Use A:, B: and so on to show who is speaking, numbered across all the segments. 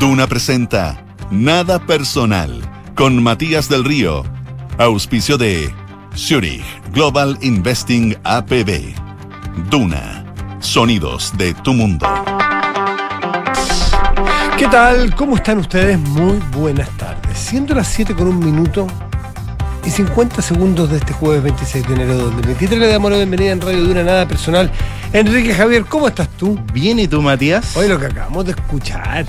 A: Duna presenta Nada Personal con Matías del Río. Auspicio de Zurich Global Investing APB. Duna. Sonidos de tu mundo.
B: ¿Qué tal? ¿Cómo están ustedes? Muy buenas tardes. Siendo las 7 con un minuto y 50 segundos de este jueves 26 de enero de 2023, le damos la bienvenida en Radio Duna Nada Personal. Enrique Javier, ¿cómo estás tú?
C: Bien, ¿y tú, Matías?
B: Hoy lo que acabamos de escuchar.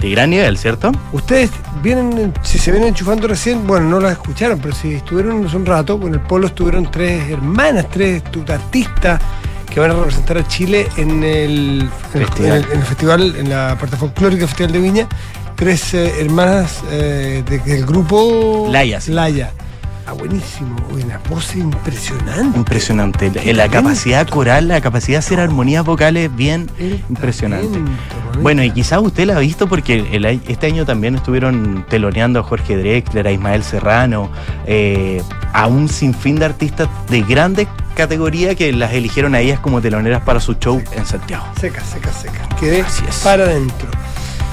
C: De gran nivel, ¿cierto?
B: Ustedes vienen, si se vienen enchufando recién, bueno, no la escucharon, pero si estuvieron hace un rato, con el polo estuvieron tres hermanas, tres artistas que van a representar a Chile en el festival, en el, en el festival, en la parte folclórica Festival de Viña. Tres eh, hermanas eh, de- del grupo
C: Laya, sí.
B: Laya. Ah, buenísimo. Una voz impresionante.
C: Impresionante. La,
B: talento.
C: capacidad coral, la capacidad de hacer armonías vocales bien
B: El
C: impresionante.
B: talento.
C: Bueno, y quizás usted la ha visto porque el este año también estuvieron teloneando a Jorge Drexler, a Ismael Serrano, eh, a un sinfín de artistas de grandes categoría que las eligieron a ellas como teloneras para su show en Santiago.
B: Seca, seca, seca. Quedé
C: Así es.
B: para adentro.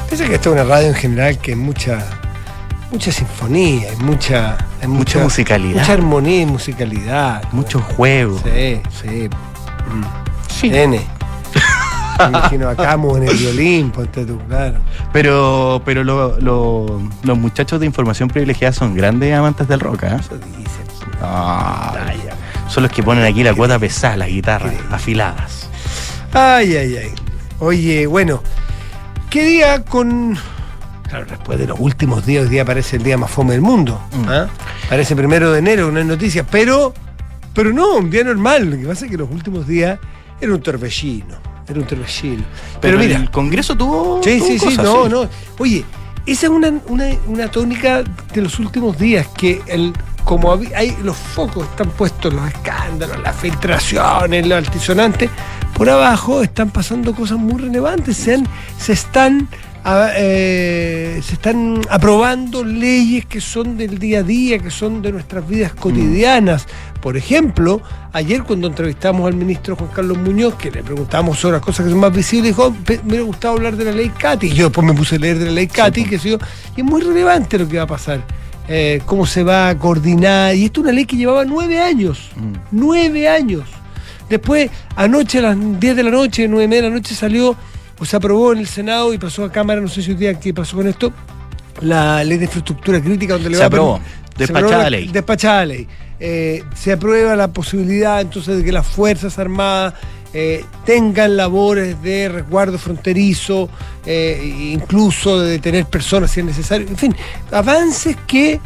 B: Piensa que esta es una radio en general que es mucha, mucha sinfonía, hay mucha, hay
C: Mucha musicalidad.
B: Mucha armonía y musicalidad.
C: Mucho juego.
B: Sí, sí. Mm.
C: Sí.
B: Me imagino acá en el violín, ponte tú, claro.
C: Pero, pero lo- lo- los muchachos de información privilegiada son grandes amantes del rock, ¿eh?
B: Eso dicen.
C: Ay, son los que ponen aquí la cuota pesada, las guitarras afiladas.
B: Ay, ay, ay. Oye, bueno, ¿qué día con. Claro, después de los últimos días, hoy día parece el día más fome del mundo.
C: Mm.
B: ¿ah? Parece primero de enero, no hay noticias, pero. Pero no, un día normal. Lo que pasa es que los últimos días era un torbellino. Era un torbellino. Pero, mira.
C: el Congreso tuvo.
B: Sí,
C: tuvo
B: sí, sí, no, no. Oye, esa es una, una, una tónica de los últimos días, que el, como hay, los focos están puestos, los escándalos, las filtraciones, los altisonantes, por abajo están pasando cosas muy relevantes, se, han- se están... a- eh, se están aprobando leyes que son del día a día, que son de nuestras vidas cotidianas. Por ejemplo, ayer cuando entrevistamos al ministro Juan Carlos Muñoz, que le preguntamos sobre las cosas que son más visibles, dijo, "Pe- me hubiera gustado hablar de la ley CATI. Yo después me puse a leer de la ley CATI, que sé yo, y es muy relevante lo que va a pasar, eh, cómo se va a coordinar. Y esto es una ley que llevaba nueve años,
C: Mm.
B: nueve años. Después, anoche a las 10 de la noche, nueve de la noche, salió, o se aprobó en el Senado y pasó a Cámara, no sé si hoy día qué pasó con esto, la ley de infraestructura crítica donde le
C: Se
B: va a
C: aprobó.
B: permitir-
C: Despachada
B: se aprobó la-
C: ley.
B: Despachada ley. Eh, se aprueba la posibilidad entonces de que las Fuerzas Armadas eh, tengan labores de resguardo fronterizo, eh, incluso de detener personas si es necesario. En fin, avances que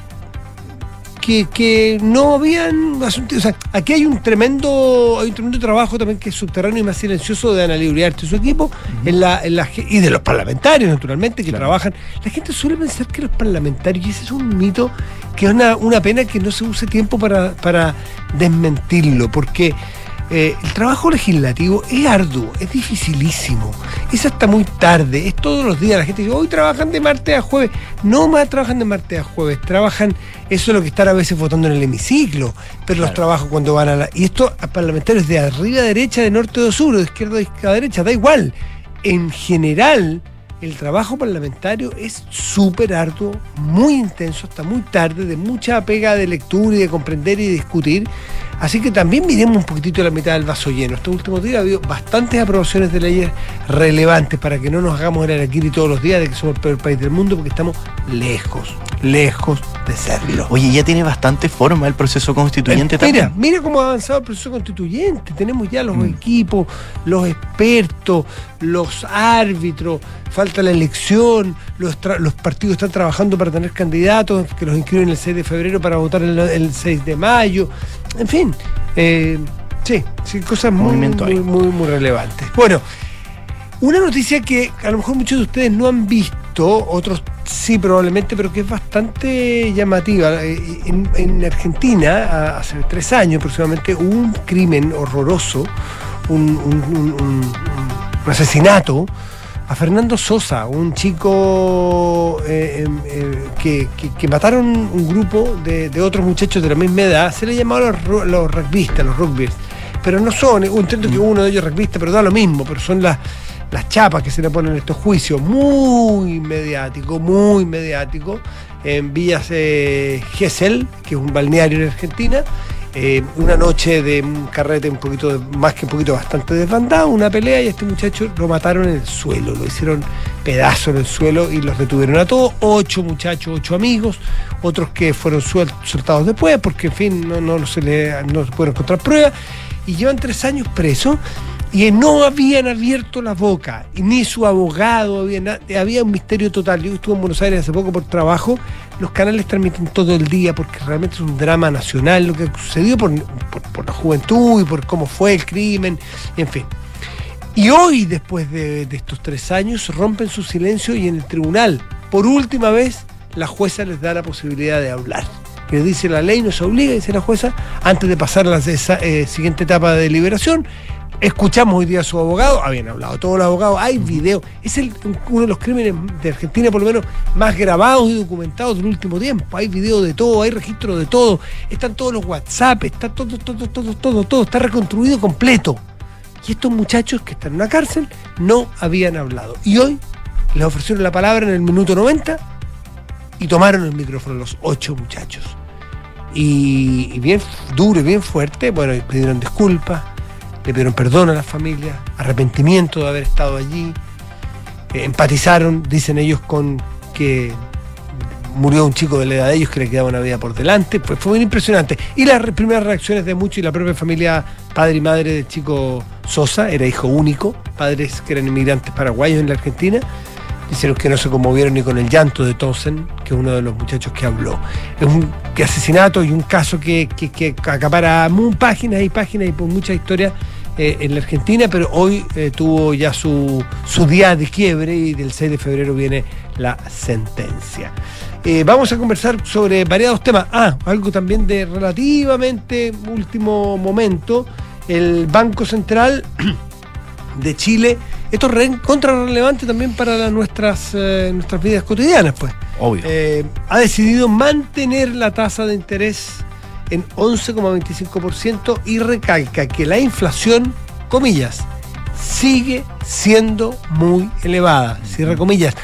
B: que, que no habían asuntos. O sea, aquí hay un tremendo, hay un tremendo trabajo también que es subterráneo y más silencioso de Ana Libriarte y su equipo, en la, en la y de los parlamentarios, naturalmente, que
C: Claro.
B: trabajan. La gente suele pensar que los parlamentarios, y ese es un mito que es una, una pena que no se use tiempo para, para desmentirlo, porque eh, el trabajo legislativo es arduo, es dificilísimo, es hasta muy tarde, es todos los días. La gente dice, hoy trabajan de martes a jueves. No más trabajan de martes a jueves, trabajan, eso es lo que están a veces votando en el hemiciclo, pero los trabajos cuando van a la... Y esto a parlamentarios de arriba a derecha, de norte a sur, de izquierda a derecha, da igual. En general, el trabajo parlamentario es súper arduo, muy intenso, hasta muy tarde, de mucha pega de lectura y de comprender y discutir. Así que también miremos un poquitito la mitad del vaso lleno. Estos últimos días ha habido bastantes aprobaciones de leyes relevantes para que no nos hagamos el araquiri todos los días de que somos el peor país del mundo, porque estamos lejos, lejos de serlo.
C: Oye, ya tiene bastante forma el proceso constituyente
B: Eh, mira,
C: también.
B: mira cómo ha avanzado el proceso constituyente. Tenemos ya los
C: Mm.
B: equipos, los expertos, los árbitros, falta la elección, los partidos están trabajando para tener candidatos que los inscriben el 6 de febrero para votar el, el 6 de mayo. En fin, eh, sí, sí, cosas muy, muy, muy, muy relevantes. Bueno, una noticia que a lo mejor muchos de ustedes no han visto, otros sí probablemente, pero que es bastante llamativa. Eh, En, en Argentina, hace tres años aproximadamente, hubo un crimen horroroso, un, un- un- un- un asesinato a Fernando Sosa, un chico eh, em, eh, que, que- que mataron un grupo de, de otros muchachos de la misma edad, se le llamaban los, los rugbyistas, los rugbyers, pero no son, entiendo que uno de ellos es rugbyista, pero da lo mismo, pero son las las chapas que se le ponen en estos juicios, muy mediático, muy mediático, en Villas eh, Gesell, que es un balneario en Argentina, eh, una noche de un carrete un poquito, más que un poquito bastante desbandado, una pelea y a este muchacho lo mataron en el suelo, lo hicieron pedazo en el suelo y los detuvieron a todos, ocho muchachos, ocho amigos, otros que fueron soltados después porque en fin no, no, se, le, no se pudieron encontrar pruebas y llevan tres años presos y no habían abierto la boca, ni su abogado, había, había un misterio total. Yo estuve en Buenos Aires hace poco por trabajo, los canales transmiten todo el día porque realmente es un drama nacional lo que sucedió por, por, la juventud y por cómo fue el crimen, en fin. Y hoy, después de, estos tres años, rompen su silencio y en el tribunal, por última vez, la jueza les da la posibilidad de hablar que dice la ley, nos obliga, dice la jueza, antes de pasar a la eh, siguiente etapa de deliberación, Escuchamos hoy día a su abogado, habían hablado todos los abogados, hay videos, es uno de los crímenes de Argentina por lo menos más grabados y documentados del último tiempo, hay videos de todo, hay registro de todo, están todos los WhatsApp, está todo, todo, todo, todo, todo, está reconstruido completo. Y estos muchachos que están en una cárcel no habían hablado. Y hoy les ofrecieron la palabra en el minuto 90 y tomaron el micrófono los ocho muchachos. Y, y bien duro y bien fuerte, bueno, pidieron disculpas, le pidieron perdón a la familia, arrepentimiento de haber estado allí, eh, empatizaron, dicen ellos, con que murió un chico de la edad de ellos que le quedaba una vida por delante, pues fue muy impresionante. Y las primeras reacciones de muchos y la propia familia, padre y madre del chico Sosa, era hijo único, padres que eran inmigrantes paraguayos en la Argentina, Dicen que no se conmovieron ni con el llanto de Tosen, que es uno de los muchachos que habló. Es un asesinato y un caso que, que, acapara páginas y páginas y por mucha historia eh, en la Argentina, pero hoy eh, tuvo ya su, su día de quiebre y del 6 de febrero viene la sentencia. Eh, vamos a conversar sobre variados temas. Ah, algo también de relativamente último momento. El Banco Central de Chile esto es contra relevante también para nuestras, eh, nuestras vidas cotidianas, pues.
C: Obvio.
B: Eh, ha decidido mantener la tasa de interés en 11,25% y recalca que la inflación, comillas, sigue siendo muy elevada, cierra comillas.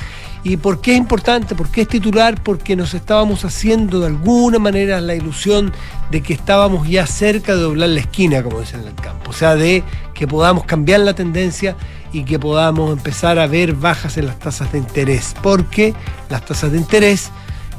B: ¿Y por qué es importante? ¿Por qué es titular? Porque nos estábamos haciendo de alguna manera la ilusión de que estábamos ya cerca de doblar la esquina, como dicen en el campo. O sea, de que podamos cambiar la tendencia y que podamos empezar a ver bajas en las tasas de interés, porque las tasas de interés,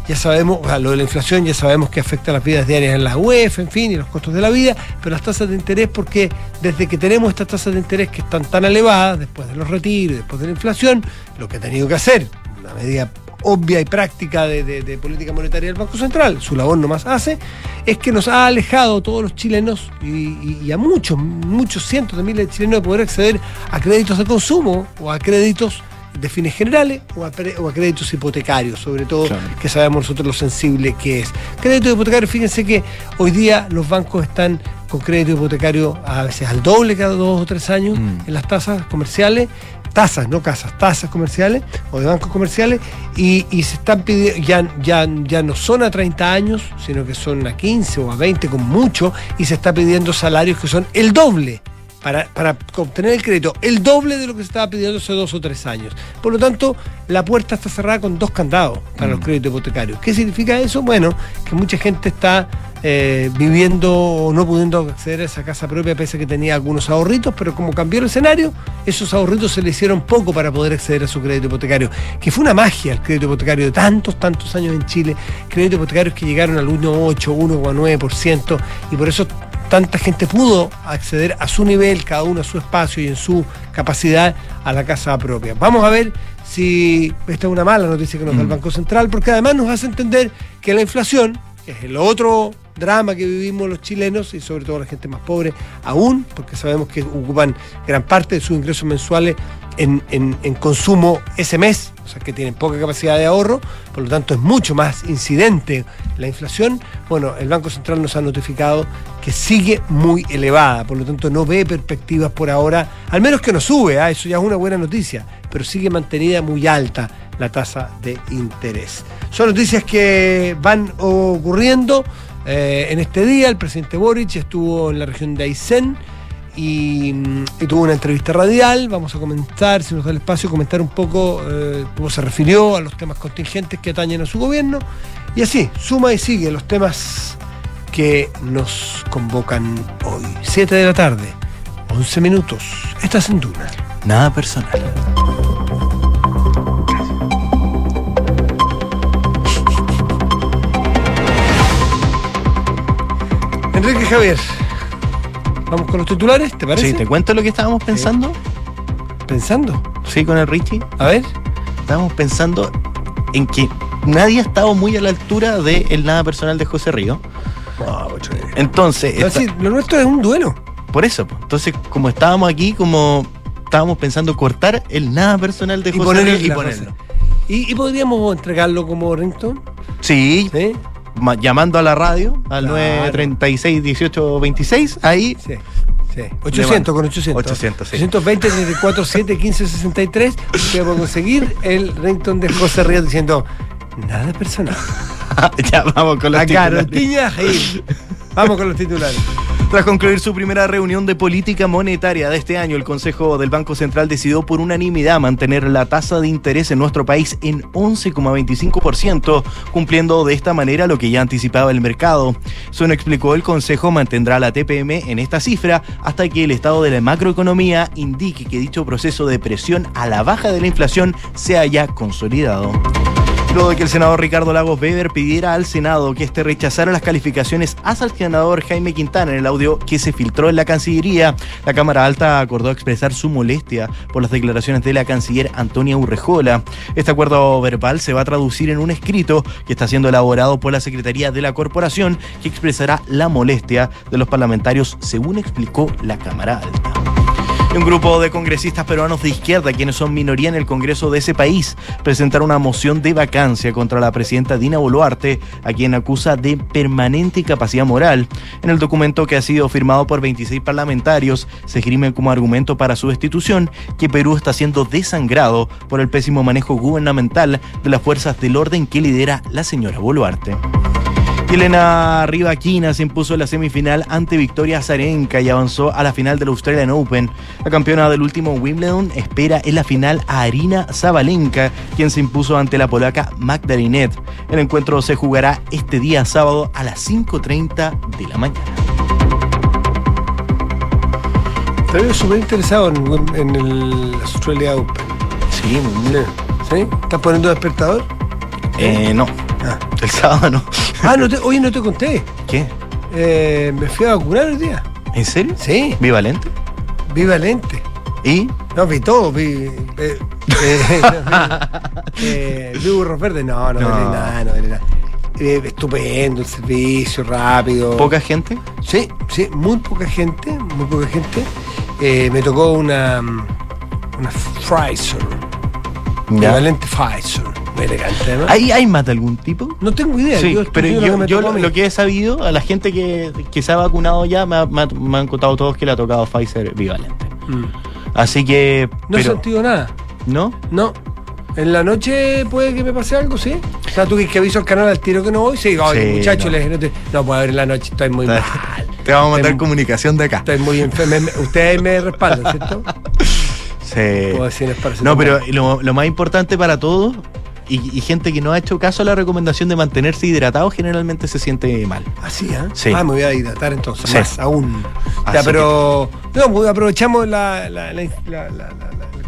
B: ya sabemos, o lo de la inflación ya sabemos que afecta a las vidas diarias en la UEF, en fin, y los costos de la vida, pero las tasas de interés, porque desde que tenemos estas tasas de interés que están tan elevadas, después de los retiros, después de la inflación, lo que ha tenido que hacer, una medida obvia y práctica de, política monetaria del Banco Central, su labor nomás hace, es que nos ha alejado a todos los chilenos y, a muchos, muchos cientos de miles de chilenos de poder acceder a créditos de consumo o a créditos de fines generales o a, créditos hipotecarios, sobre todo que sabemos nosotros lo sensible que es. Crédito hipotecario, fíjense que hoy día los bancos están con crédito hipotecario a veces al doble cada dos o tres años mm. en las tasas comerciales tasas, no casas, tasas comerciales o de bancos comerciales y, se están pidiendo, ya, ya, ya no son a 30 años, sino que son a 15 o a 20 con mucho y se está pidiendo salarios que son el doble. Para, para, obtener el crédito, el doble de lo que se estaba pidiendo hace dos o tres años. Por lo tanto, la puerta está cerrada con dos candados para los mm. créditos hipotecarios. ¿Qué significa eso? Bueno, que mucha gente está eh, viviendo o no pudiendo acceder a esa casa propia pese a que tenía algunos ahorritos, pero como cambió el escenario, esos ahorritos se le hicieron poco para poder acceder a su crédito hipotecario, que fue una magia el crédito hipotecario de tantos, tantos años en Chile, créditos hipotecarios que llegaron al 1,8, 1,9%, y por eso tanta gente pudo acceder a su nivel, cada uno a su espacio y en su capacidad a la casa propia. Vamos a ver si esta es una mala noticia que nos da el mm. Banco Central, porque además nos hace entender que la inflación, que es el otro drama que vivimos los chilenos y sobre todo la gente más pobre, aún porque sabemos que ocupan gran parte de sus ingresos mensuales en, consumo ese mes, o sea que tienen poca capacidad de ahorro, por lo tanto es mucho más incidente la inflación. Bueno, el Banco Central nos ha notificado que sigue muy elevada, por lo tanto no ve perspectivas por ahora, al menos que no sube, ¿ah? eso ya es una buena noticia, pero sigue mantenida muy alta la tasa de interés. Son noticias que van ocurriendo. Eh, en este día el presidente Boric estuvo en la región de Aysén y, y tuvo una entrevista radial. Vamos a comentar, si nos da el espacio, comentar un poco eh, cómo se refirió a los temas contingentes que atañen a su gobierno. Y así, suma y sigue los temas que nos convocan hoy. 7 de la tarde, 11 minutos. Estás en Duna.
C: Nada personal.
B: Enrique Javier, vamos con los titulares, ¿te parece?
C: Sí, ¿te cuento lo que estábamos pensando?
B: Pensando.
C: Sí, con el Richie.
B: A ver.
C: Estábamos pensando en que nadie ha estado muy a la altura del nada personal de José Río. Entonces,
B: No,
C: esta-
B: sí, lo nuestro es un duelo.
C: por eso, entonces como estábamos aquí, como estábamos pensando cortar el nada personal de José Río y ponerlo.
B: ¿Y, y podríamos entregarlo como ringtone?
C: Sí,
B: ¿Sí?
C: Ma- llamando a la radio al
B: Claro.
C: 936 18 26, ahí
B: Sí. Sí. 800 con 800.
C: 800, sí.
B: 820 34 7 15 63. Usted va a conseguir el ringtone de José Ríos diciendo nada personal.
C: ya vamos con los
B: La
C: titulares.
B: carotiña ahí. Vamos con los titulares.
C: Tras concluir su primera reunión de política monetaria de este año, el Consejo del Banco Central decidió por unanimidad mantener la tasa de interés en nuestro país en 11,25%, cumpliendo de esta manera lo que ya anticipaba el mercado. Según explicó el Consejo, mantendrá la TPM en esta cifra hasta que el estado de la macroeconomía indique que dicho proceso de presión a la baja de la inflación se haya consolidado. De que el senador Ricardo Lagos Weber pidiera al Senado que este rechazara las calificaciones hacia el senador Jaime Quintana en el audio que se filtró en la Cancillería, la Cámara Alta acordó expresar su molestia por las declaraciones de la canciller Antonia Urrejola. Este acuerdo verbal se va a traducir en un escrito que está siendo elaborado por la Secretaría de la Corporación que expresará la molestia de los parlamentarios, según explicó la Cámara Alta. Un grupo de congresistas peruanos de izquierda, quienes son minoría en el Congreso de ese país, presentaron una moción de vacancia contra la presidenta Dina Boluarte, a quien acusa de permanente incapacidad moral. En el documento que ha sido firmado por 26 parlamentarios, se esgrime como argumento para su destitución que Perú está siendo desangrado por el pésimo manejo gubernamental de las fuerzas del orden que lidera la señora Boluarte. Elena Rivaquina se impuso en la semifinal ante Victoria Azarenka y avanzó a la final del Australian Open. La campeona del último Wimbledon espera en la final a Arina Zabalenka, quien se impuso ante la polaca Magdalinet. El encuentro se jugará este día sábado a las 5.30 de la mañana.
B: Te veo súper interesado en, en el Australia Open.
C: Sí,
B: Sí. ¿Sí? ¿Estás poniendo despertador?
C: Eh, no,
B: Ah,
C: el sábado no.
B: Ah, no te, oye, no te conté.
C: ¿Qué?
B: Eh, me fui a vacunar hoy día.
C: ¿En serio?
B: Sí,
C: ¿Bivalente?
B: vi Valente.
C: ¿Y?
B: No, vi todo, vi. Eh, eh, vi, eh, vi burros verdes. No, no,
C: No.
B: nada, no vi nada. Eh, estupendo el servicio, rápido.
C: ¿Poca gente?
B: Sí, sí, muy poca gente, muy poca gente. Me tocó una. Una Pfizer.
C: Ya.
B: Valente Pfizer.
C: ¿Hay, ¿Hay más de algún tipo?
B: No tengo idea.
C: Sí,
B: yo
C: pero yo,
B: que
C: lo, que he sabido, a la gente que, que se ha vacunado ya, me, ha- me ha- me han contado todos que le ha tocado Pfizer bivalente.
B: Mm.
C: Así que.
B: No he sentido nada.
C: ¿No?
B: No. En la noche puede que me pase algo, ¿sí? O sea, tú que, que aviso al canal al tiro que no voy, sí, oye,
C: Sí,
B: muchachos,
C: no.
B: les- no, te- no puedo ver en la noche, estoy muy mal.
C: Te vamos a mandar
B: Estoy-
C: comunicación de acá.
B: Estoy muy enfermo. Ustedes me respaldan, ¿cierto?
C: Sí.
B: Puedo decir,
C: No, pero lo, lo más importante para todos, y, y gente que no ha hecho caso a la recomendación de mantenerse hidratado, generalmente se siente mal.
B: Así, ¿eh?
C: Sí.
B: Ah, me voy a hidratar entonces,
C: Sí.
B: más aún. Ya, pero. No, pues aprovechamos la, el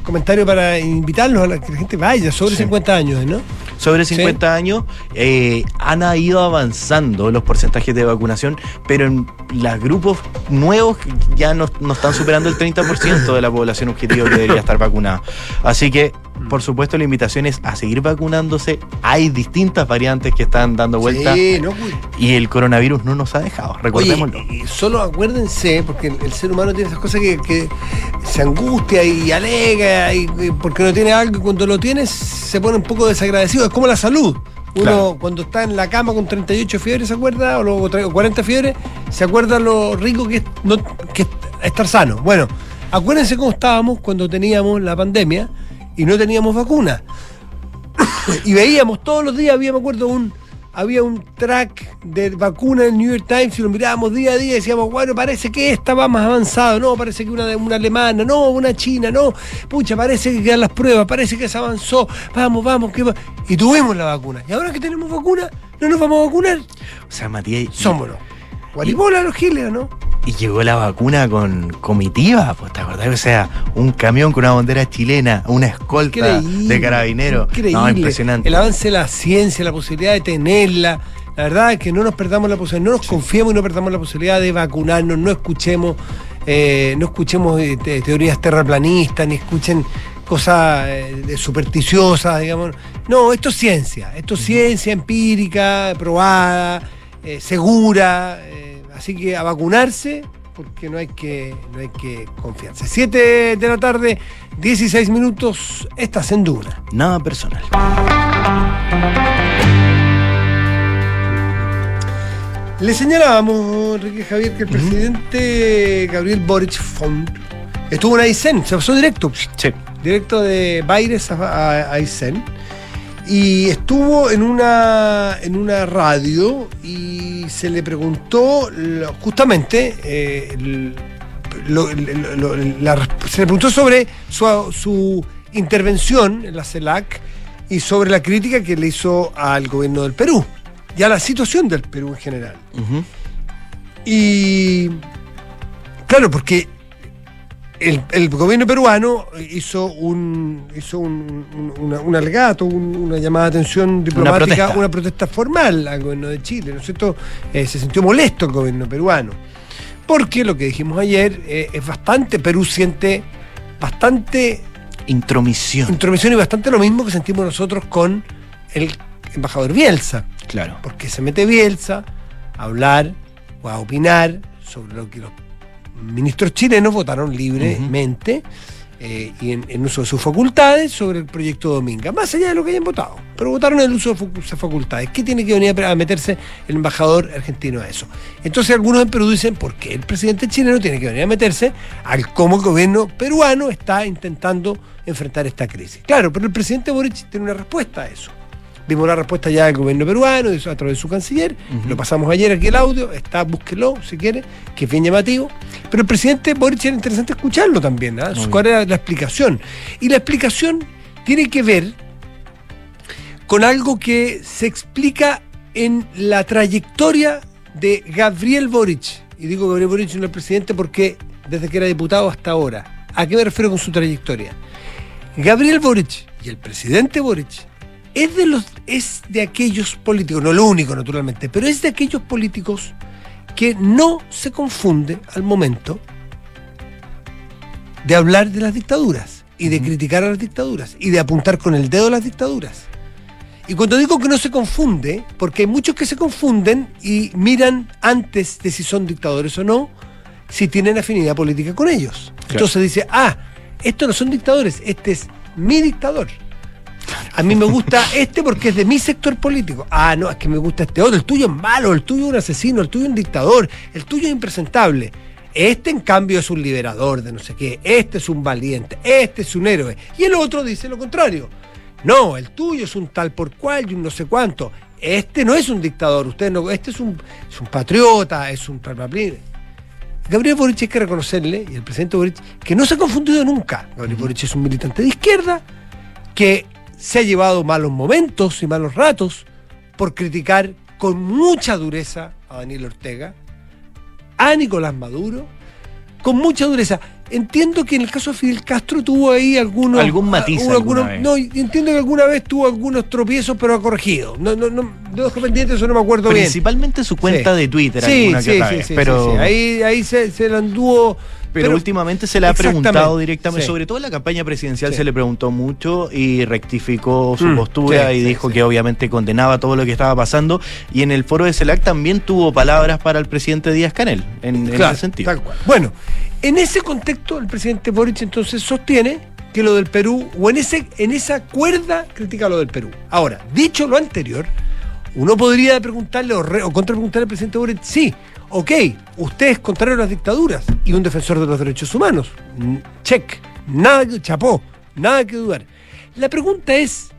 B: comentario para invitarlos a la, que la gente vaya, sobre
C: Sí.
B: 50 años, ¿no?
C: Sobre
B: Sí.
C: 50 años eh, han ido avanzando los porcentajes de vacunación, pero en los grupos nuevos ya no, no están superando el 30% de la población objetivo que debería estar vacunada. Así que, por supuesto, la invitación es a seguir vacunándose. Hay distintas variantes que están dando vuelta
B: Sí, no,
C: y el coronavirus no nos ha dejado, recordémoslo.
B: Oye, y solo acuérdense, porque el, ser humano tiene esas cosas que, que se angustia y alega, y, y porque no tiene algo y cuando lo tienes se pone un poco desagradecido. Es como la salud. Uno
C: Claro.
B: cuando está en la cama con 38 fiebres se acuerda, o, luego tra- o 40 fiebres, se acuerda lo rico que es, no- que es estar sano. Bueno, acuérdense cómo estábamos cuando teníamos la pandemia y no teníamos vacuna. y veíamos todos los días, había, me acuerdo, un, había un track de vacuna en el New York Times y lo mirábamos día a día y decíamos, bueno, parece que esta va más avanzada, no, parece que una, una alemana, no, una china, no, pucha, parece que quedan las pruebas, parece que se avanzó, vamos, vamos, que va. Y tuvimos la vacuna. Y ahora que tenemos vacuna, no nos vamos a vacunar.
C: O sea, Matías. y-
B: Somos Guaribola los giles, ¿o ¿no?
C: Y llegó la vacuna con comitiva, pues, ¿te acordás? O sea, un camión con una bandera chilena, una escolta
B: Increíble,
C: de carabineros.
B: Increíble.
C: No, impresionante.
B: El avance de la ciencia, la posibilidad de tenerla. La verdad es que no nos perdamos la posibilidad, no nos confiemos y no perdamos la posibilidad de vacunarnos, no escuchemos, eh, no escuchemos eh, te- teorías terraplanistas, ni escuchen cosas eh, supersticiosas, digamos. No, esto es ciencia, esto es ciencia empírica, probada, segura. Así que a vacunarse, porque no hay que, no hay que confiarse. 7 de la tarde, 16 minutos, estás en Duna.
C: Nada personal.
B: Le señalábamos, Enrique Javier, que el presidente Gabriel Boric Font estuvo en Aysén, se pasó directo,
C: Sí.
B: directo de Baires a, a- a Aysén, y estuvo en una, en una radio y se le preguntó justamente, eh, el- lo- lo- lo- la resp- se le preguntó sobre su, su intervención en la CELAC y sobre la crítica que le hizo al gobierno del Perú y a la situación del Perú en general. Y claro, porque el, el gobierno peruano hizo un hizo un, un- una- un alegato, un- una llamada de atención diplomática,
C: protesta.
B: una protesta, formal al gobierno de Chile, ¿no es cierto? Eh, se sintió molesto el gobierno peruano. Porque lo que dijimos ayer eh, es bastante, Perú siente bastante
C: Intromisión.
B: intromisión y bastante lo mismo que sentimos nosotros con el embajador Bielsa
C: Claro.
B: porque se mete Bielsa a hablar o a opinar sobre lo que los ministros chilenos votaron libremente eh, y en, uso de sus facultades sobre el proyecto Dominga, más allá de lo que hayan votado, pero votaron en el uso de sus facultades. ¿Qué tiene que venir a meterse el embajador argentino a eso? Entonces algunos en Perú dicen, ¿por qué el presidente chileno tiene que venir a meterse al cómo el gobierno peruano está intentando enfrentar esta crisis? Claro, pero el presidente Boric tiene una respuesta a eso. Vimos la respuesta ya del gobierno peruano, a través de su canciller. Lo pasamos ayer aquí el audio, está, búsquelo si quiere, que es bien llamativo. Pero el presidente Boric era interesante escucharlo también.
C: Muy
B: ¿Cuál era la explicación? Y la explicación tiene que ver con algo que se explica en la trayectoria de Gabriel Boric. Y digo Gabriel Boric no el presidente porque desde que era diputado hasta ahora. ¿A qué me refiero con su trayectoria? Gabriel Boric y el presidente Boric es de los es de aquellos políticos, no lo único naturalmente, pero es de aquellos políticos que no se confunde al momento de hablar de las dictaduras y de criticar a las dictaduras y de apuntar con el dedo a las dictaduras. Y cuando digo que no se confunde, porque hay muchos que se confunden y miran antes de si son dictadores o no, si tienen afinidad política con ellos. Entonces dice, ah, estos no son dictadores, este es mi dictador. A mí me gusta este porque es de mi sector político. Ah, no, es que me gusta este otro. El tuyo es malo, el tuyo es un asesino, el tuyo es un dictador, el tuyo es impresentable. Este, en cambio, es un liberador de no sé qué. Este es un valiente. Este es un héroe. Y el otro dice lo contrario. No, el tuyo es un tal por cual y un no sé cuánto. Este no es un dictador. Usted no, este es un, es un patriota, es un tal Gabriel Boric hay que reconocerle, y el presidente Boric, que no se ha confundido nunca. Gabriel Boric es un militante de izquierda que se ha llevado malos momentos y malos ratos por criticar con mucha dureza a Daniel Ortega, a Nicolás Maduro, con mucha dureza. Entiendo que en el caso de Fidel Castro tuvo ahí algunos.
C: Algún matiz
B: hubo algunos-
C: vez.
B: no, entiendo que alguna vez tuvo algunos tropiezos, pero ha corregido. No, no, no, de ojo pendiente, eso no me acuerdo bien.
C: Principalmente su cuenta
B: Sí.
C: de Twitter,
B: Sí,
C: alguna que
B: sí,
C: otra
B: sí,
C: vez,
B: sí,
C: pero,
B: sí, sí. Ahí, ahí se, se la anduvo.
C: Pero, últimamente se le ha preguntado directamente,
B: sí.
C: sobre todo en la campaña presidencial
B: Sí.
C: se le preguntó mucho y rectificó su
B: Mm,
C: postura
B: sí,
C: y dijo que obviamente condenaba todo lo que estaba pasando y en el foro de CELAC también tuvo palabras para el presidente Díaz Canel en, ese sentido.
B: tal cual. Bueno, en ese contexto, el presidente Boric entonces sostiene que lo del Perú, o en, ese, en esa cuerda, critica lo del Perú. Ahora, dicho lo anterior, uno podría preguntarle o, re- o contrapreguntarle al presidente Boric, sí, ok, usted es contrario a las dictaduras y un defensor de los derechos humanos. Mm, Check, nada que chapó, nada que dudar. La pregunta es,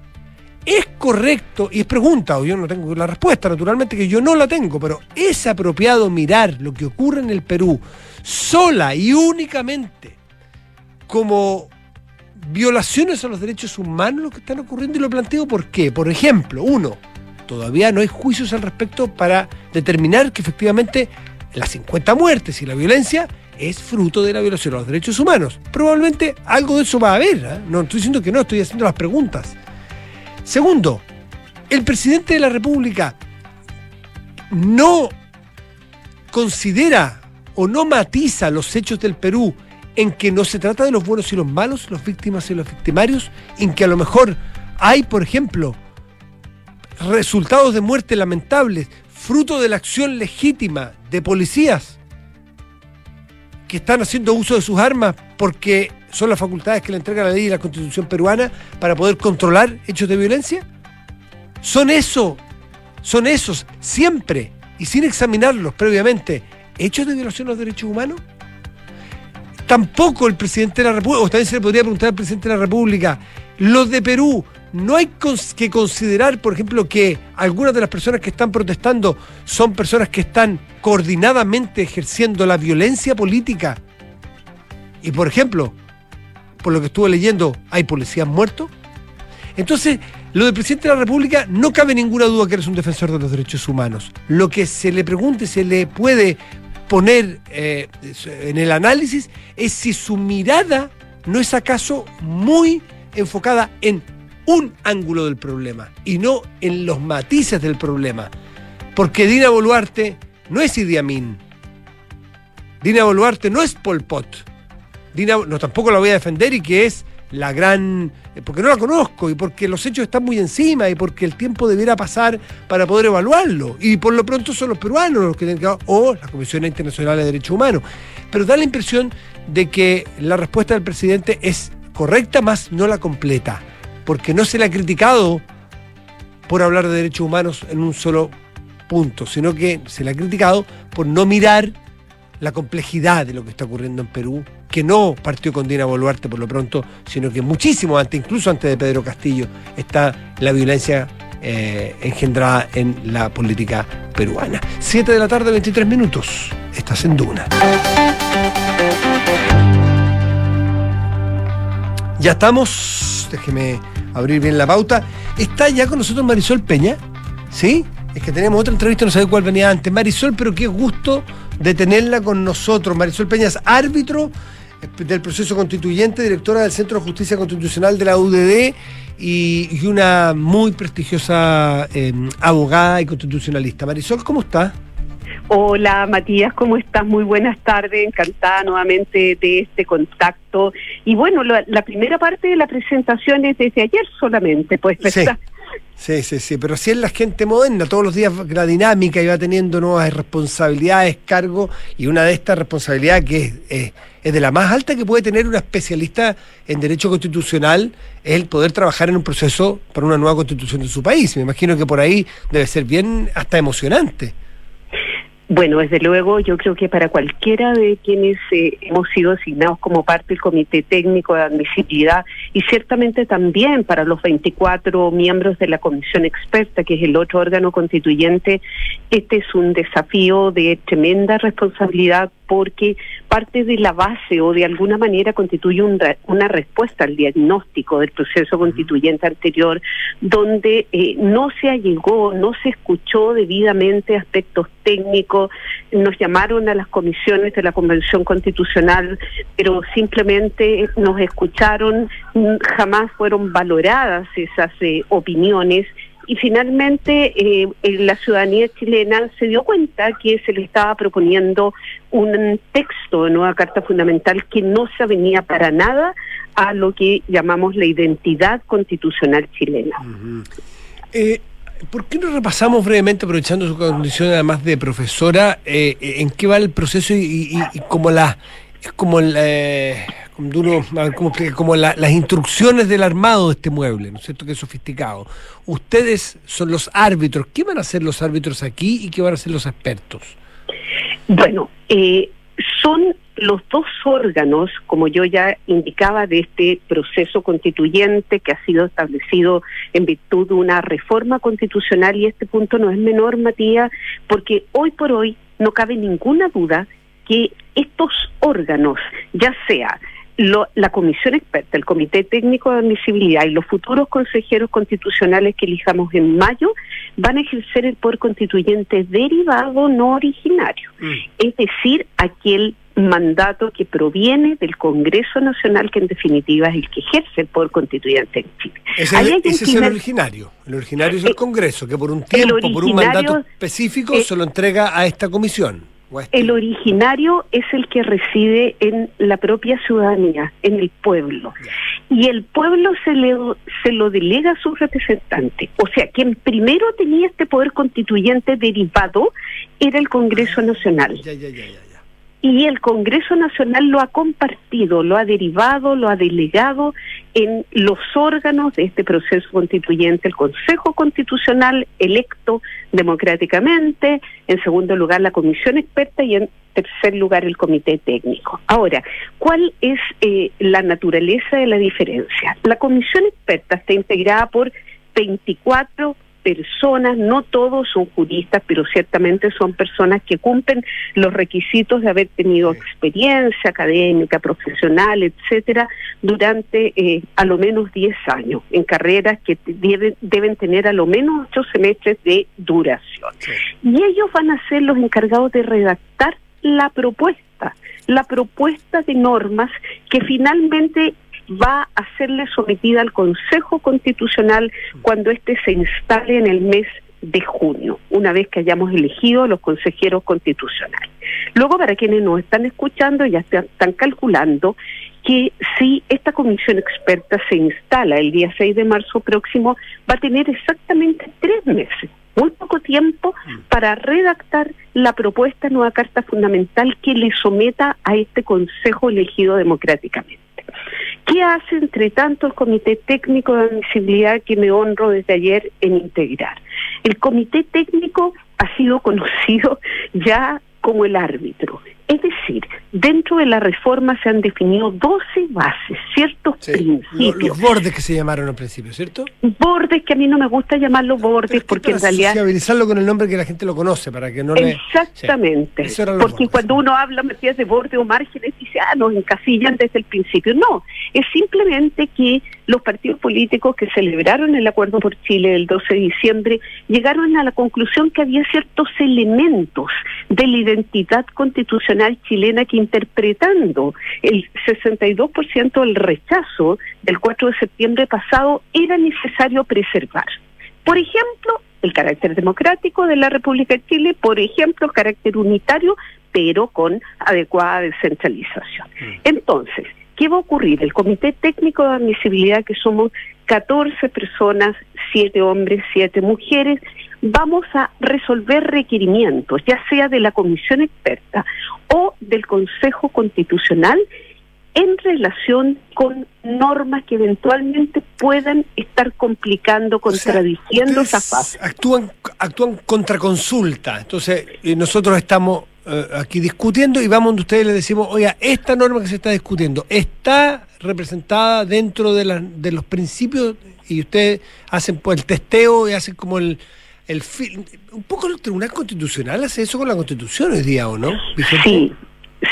B: ¿Es correcto? Y es pregunta, o yo no tengo la respuesta, naturalmente que yo no la tengo, pero ¿es apropiado mirar lo que ocurre en el Perú sola y únicamente como violaciones a los derechos humanos lo que están ocurriendo? Y lo planteo por qué. Por ejemplo, uno, todavía no hay juicios al respecto para determinar que efectivamente las 50 muertes y la violencia es fruto de la violación a los derechos humanos. Probablemente algo de eso va a haber. ¿eh? No estoy diciendo que no, estoy haciendo las preguntas. Segundo, el presidente de la República no considera o no matiza los hechos del Perú en que no se trata de los buenos y los malos, los víctimas y los victimarios, en que a lo mejor hay, por ejemplo, resultados de muerte lamentables, fruto de la acción legítima de policías que están haciendo uso de sus armas porque son las facultades que le entrega la ley y la constitución peruana para poder controlar hechos de violencia? ¿Son eso, son esos siempre y sin examinarlos previamente hechos de violación a los derechos humanos? Tampoco el presidente de la República, o también se le podría preguntar al presidente de la República, los de Perú, no hay que considerar, por ejemplo, que algunas de las personas que están protestando son personas que están coordinadamente ejerciendo la violencia política. Y, por ejemplo, por lo que estuve leyendo, hay policías muertos. Entonces, lo del presidente de la República no cabe ninguna duda que eres un defensor de los derechos humanos. Lo que se le pregunte, se le puede poner eh, en el análisis es si su mirada no es acaso muy enfocada en un ángulo del problema y no en los matices del problema. Porque Dina Boluarte no es Idi Amin. Dina Boluarte no es Pol Pot. Dina, no, tampoco la voy a defender y que es la gran. Eh, porque no la conozco y porque los hechos están muy encima y porque el tiempo debiera pasar para poder evaluarlo. Y por lo pronto son los peruanos los que tienen que. o la Comisión Internacional de Derechos Humanos. Pero da la impresión de que la respuesta del presidente es correcta, más no la completa porque no se le ha criticado por hablar de derechos humanos en un solo punto, sino que se le ha criticado por no mirar la complejidad de lo que está ocurriendo en Perú, que no partió con Dina Boluarte por lo pronto, sino que muchísimo antes, incluso antes de Pedro Castillo, está la violencia eh, engendrada en la política peruana. Siete de la tarde, 23 minutos. Estás en Duna. Ya estamos, déjeme abrir bien la pauta. Está ya con nosotros Marisol Peña, ¿sí? Es que tenemos otra entrevista, no sé cuál venía antes. Marisol, pero qué gusto de tenerla con nosotros. Marisol Peña es árbitro eh, del proceso constituyente, directora del Centro de Justicia Constitucional de la UDD y, una muy prestigiosa eh, abogada y constitucionalista. Marisol, ¿cómo está?
D: Hola Matías, ¿cómo estás? Muy buenas tardes, encantada nuevamente de este contacto. Y bueno, la, primera parte de la presentación es desde ayer solamente, pues,
B: ¿verdad? Sí. Sí, sí, pero así es la gente moderna, todos los días la dinámica y va teniendo nuevas responsabilidades, cargos, y una de estas responsabilidades que es, es, de la más alta que puede tener una especialista en derecho constitucional, es el poder trabajar en un proceso para una nueva constitución de su país. Me imagino que por ahí debe ser bien hasta emocionante.
D: Bueno, desde luego, yo creo que para cualquiera de quienes eh, hemos sido asignados como parte del Comité Técnico de Admisibilidad y ciertamente también para los 24 miembros de la Comisión Experta, que es el otro órgano constituyente, este es un desafío de tremenda responsabilidad porque parte de la base o de alguna manera constituye una respuesta al diagnóstico del proceso constituyente anterior, donde eh, no se allegó, no se escuchó debidamente aspectos técnicos, nos llamaron a las comisiones de la Convención Constitucional, pero simplemente nos escucharon, jamás fueron valoradas esas eh, opiniones y finalmente eh, la ciudadanía chilena se dio cuenta que se le estaba proponiendo un texto de nueva Carta Fundamental que no se avenía para nada a lo que llamamos la identidad constitucional chilena.
B: Eh, ¿Por qué no repasamos brevemente, aprovechando su condición además de profesora, eh, en qué va el proceso y, y, como la es como, el, eh, como, como las instrucciones del armado de este mueble, ¿no es cierto? Que es sofisticado. Ustedes son los árbitros. ¿Qué van a hacer los árbitros aquí y qué van a hacer los expertos?
D: Bueno, eh, son los dos órganos, como yo ya indicaba, de este proceso constituyente que ha sido establecido en virtud de una reforma constitucional, y este punto no es menor, Matías, porque hoy por hoy no cabe ninguna duda que estos órganos, ya sea la comisión experta, el Comité Técnico de Admisibilidad y los futuros consejeros constitucionales que elijamos en mayo van a ejercer el poder constituyente derivado no originario, mm. es decir, aquel mandato que proviene del Congreso Nacional, que en definitiva es el que ejerce el poder constituyente en Chile.
B: Ese, es el originario. El originario es el eh, Congreso, que por un tiempo, por un mandato específico, se lo entrega a esta comisión.
D: El originario es el que reside en la propia ciudadanía, en el pueblo. Y el pueblo se, le, se lo delega a su representante. O sea, quien primero tenía este poder constituyente derivado era el Congreso ah, Nacional. Ya, ya, ya, y el Congreso Nacional lo ha compartido, lo ha derivado, lo ha delegado en los órganos de este proceso constituyente, el Consejo Constitucional electo democráticamente, en segundo lugar la Comisión Experta y en tercer lugar el Comité Técnico. Ahora, ¿cuál es eh, la naturaleza de la diferencia? La Comisión Experta está integrada por 24 personas, no todos son juristas, pero ciertamente son personas que cumplen los requisitos de haber tenido experiencia académica, profesional, etcétera, durante eh, a lo menos 10 años, en carreras que deben, deben tener a lo menos 8 semestres de duración. Y ellos van a ser los encargados de redactar la propuesta, la propuesta de normas que finalmente va a serle sometida al Consejo Constitucional cuando éste se instale en el mes de junio, una vez que hayamos elegido los consejeros constitucionales. Luego, para quienes nos están escuchando, ya están calculando que si esta comisión experta se instala el día 6 de marzo próximo, va a tener exactamente tres meses, muy poco tiempo, para redactar la propuesta nueva Carta Fundamental que le someta a este Consejo elegido democráticamente. ¿Qué hace, entre tanto, el Comité Técnico de Admisibilidad que me honro desde ayer en integrar? El Comité Técnico ha sido conocido ya como el árbitro. Es decir, dentro de la reforma se han definido 12 bases, ciertos principios.
B: Los, bordes que se llamaron al principio, ¿cierto?
D: Bordes que a mí no me gusta llamarlos bordes porque en realidad...
B: Sociabilizarlo con el nombre que la gente lo conoce para que no le...
D: Exactamente. Porque cuando uno habla Matías de borde o márgenes dice, ah, nos encasillan desde el principio. No, es simplemente que los partidos políticos que celebraron el acuerdo por Chile el 12 de diciembre llegaron a la conclusión que había ciertos elementos de la identidad constitucional chilena que interpretando el 62% del rechazo del 4 de septiembre pasado era necesario preservar. Por ejemplo, el carácter democrático de la República de Chile, por ejemplo, el carácter unitario, pero con adecuada descentralización. Mm. Entonces, ¿qué va a ocurrir? El Comité Técnico de Admisibilidad, que somos 14 personas, 7 hombres, 7 mujeres, vamos a resolver requerimientos, ya sea de la comisión experta o del Consejo Constitucional, en relación con normas que eventualmente puedan estar complicando, contradiciendo esa fase.
B: Actúan, actúan contra consulta. Entonces, eh, nosotros estamos eh, aquí discutiendo y vamos donde ustedes le decimos, oiga, esta norma que se está discutiendo está representada dentro de, la, de los principios y ustedes hacen pues, el testeo y hacen como el, el un poco el Tribunal Constitucional hace eso con la Constitución hoy día, ¿o no?
D: Sí,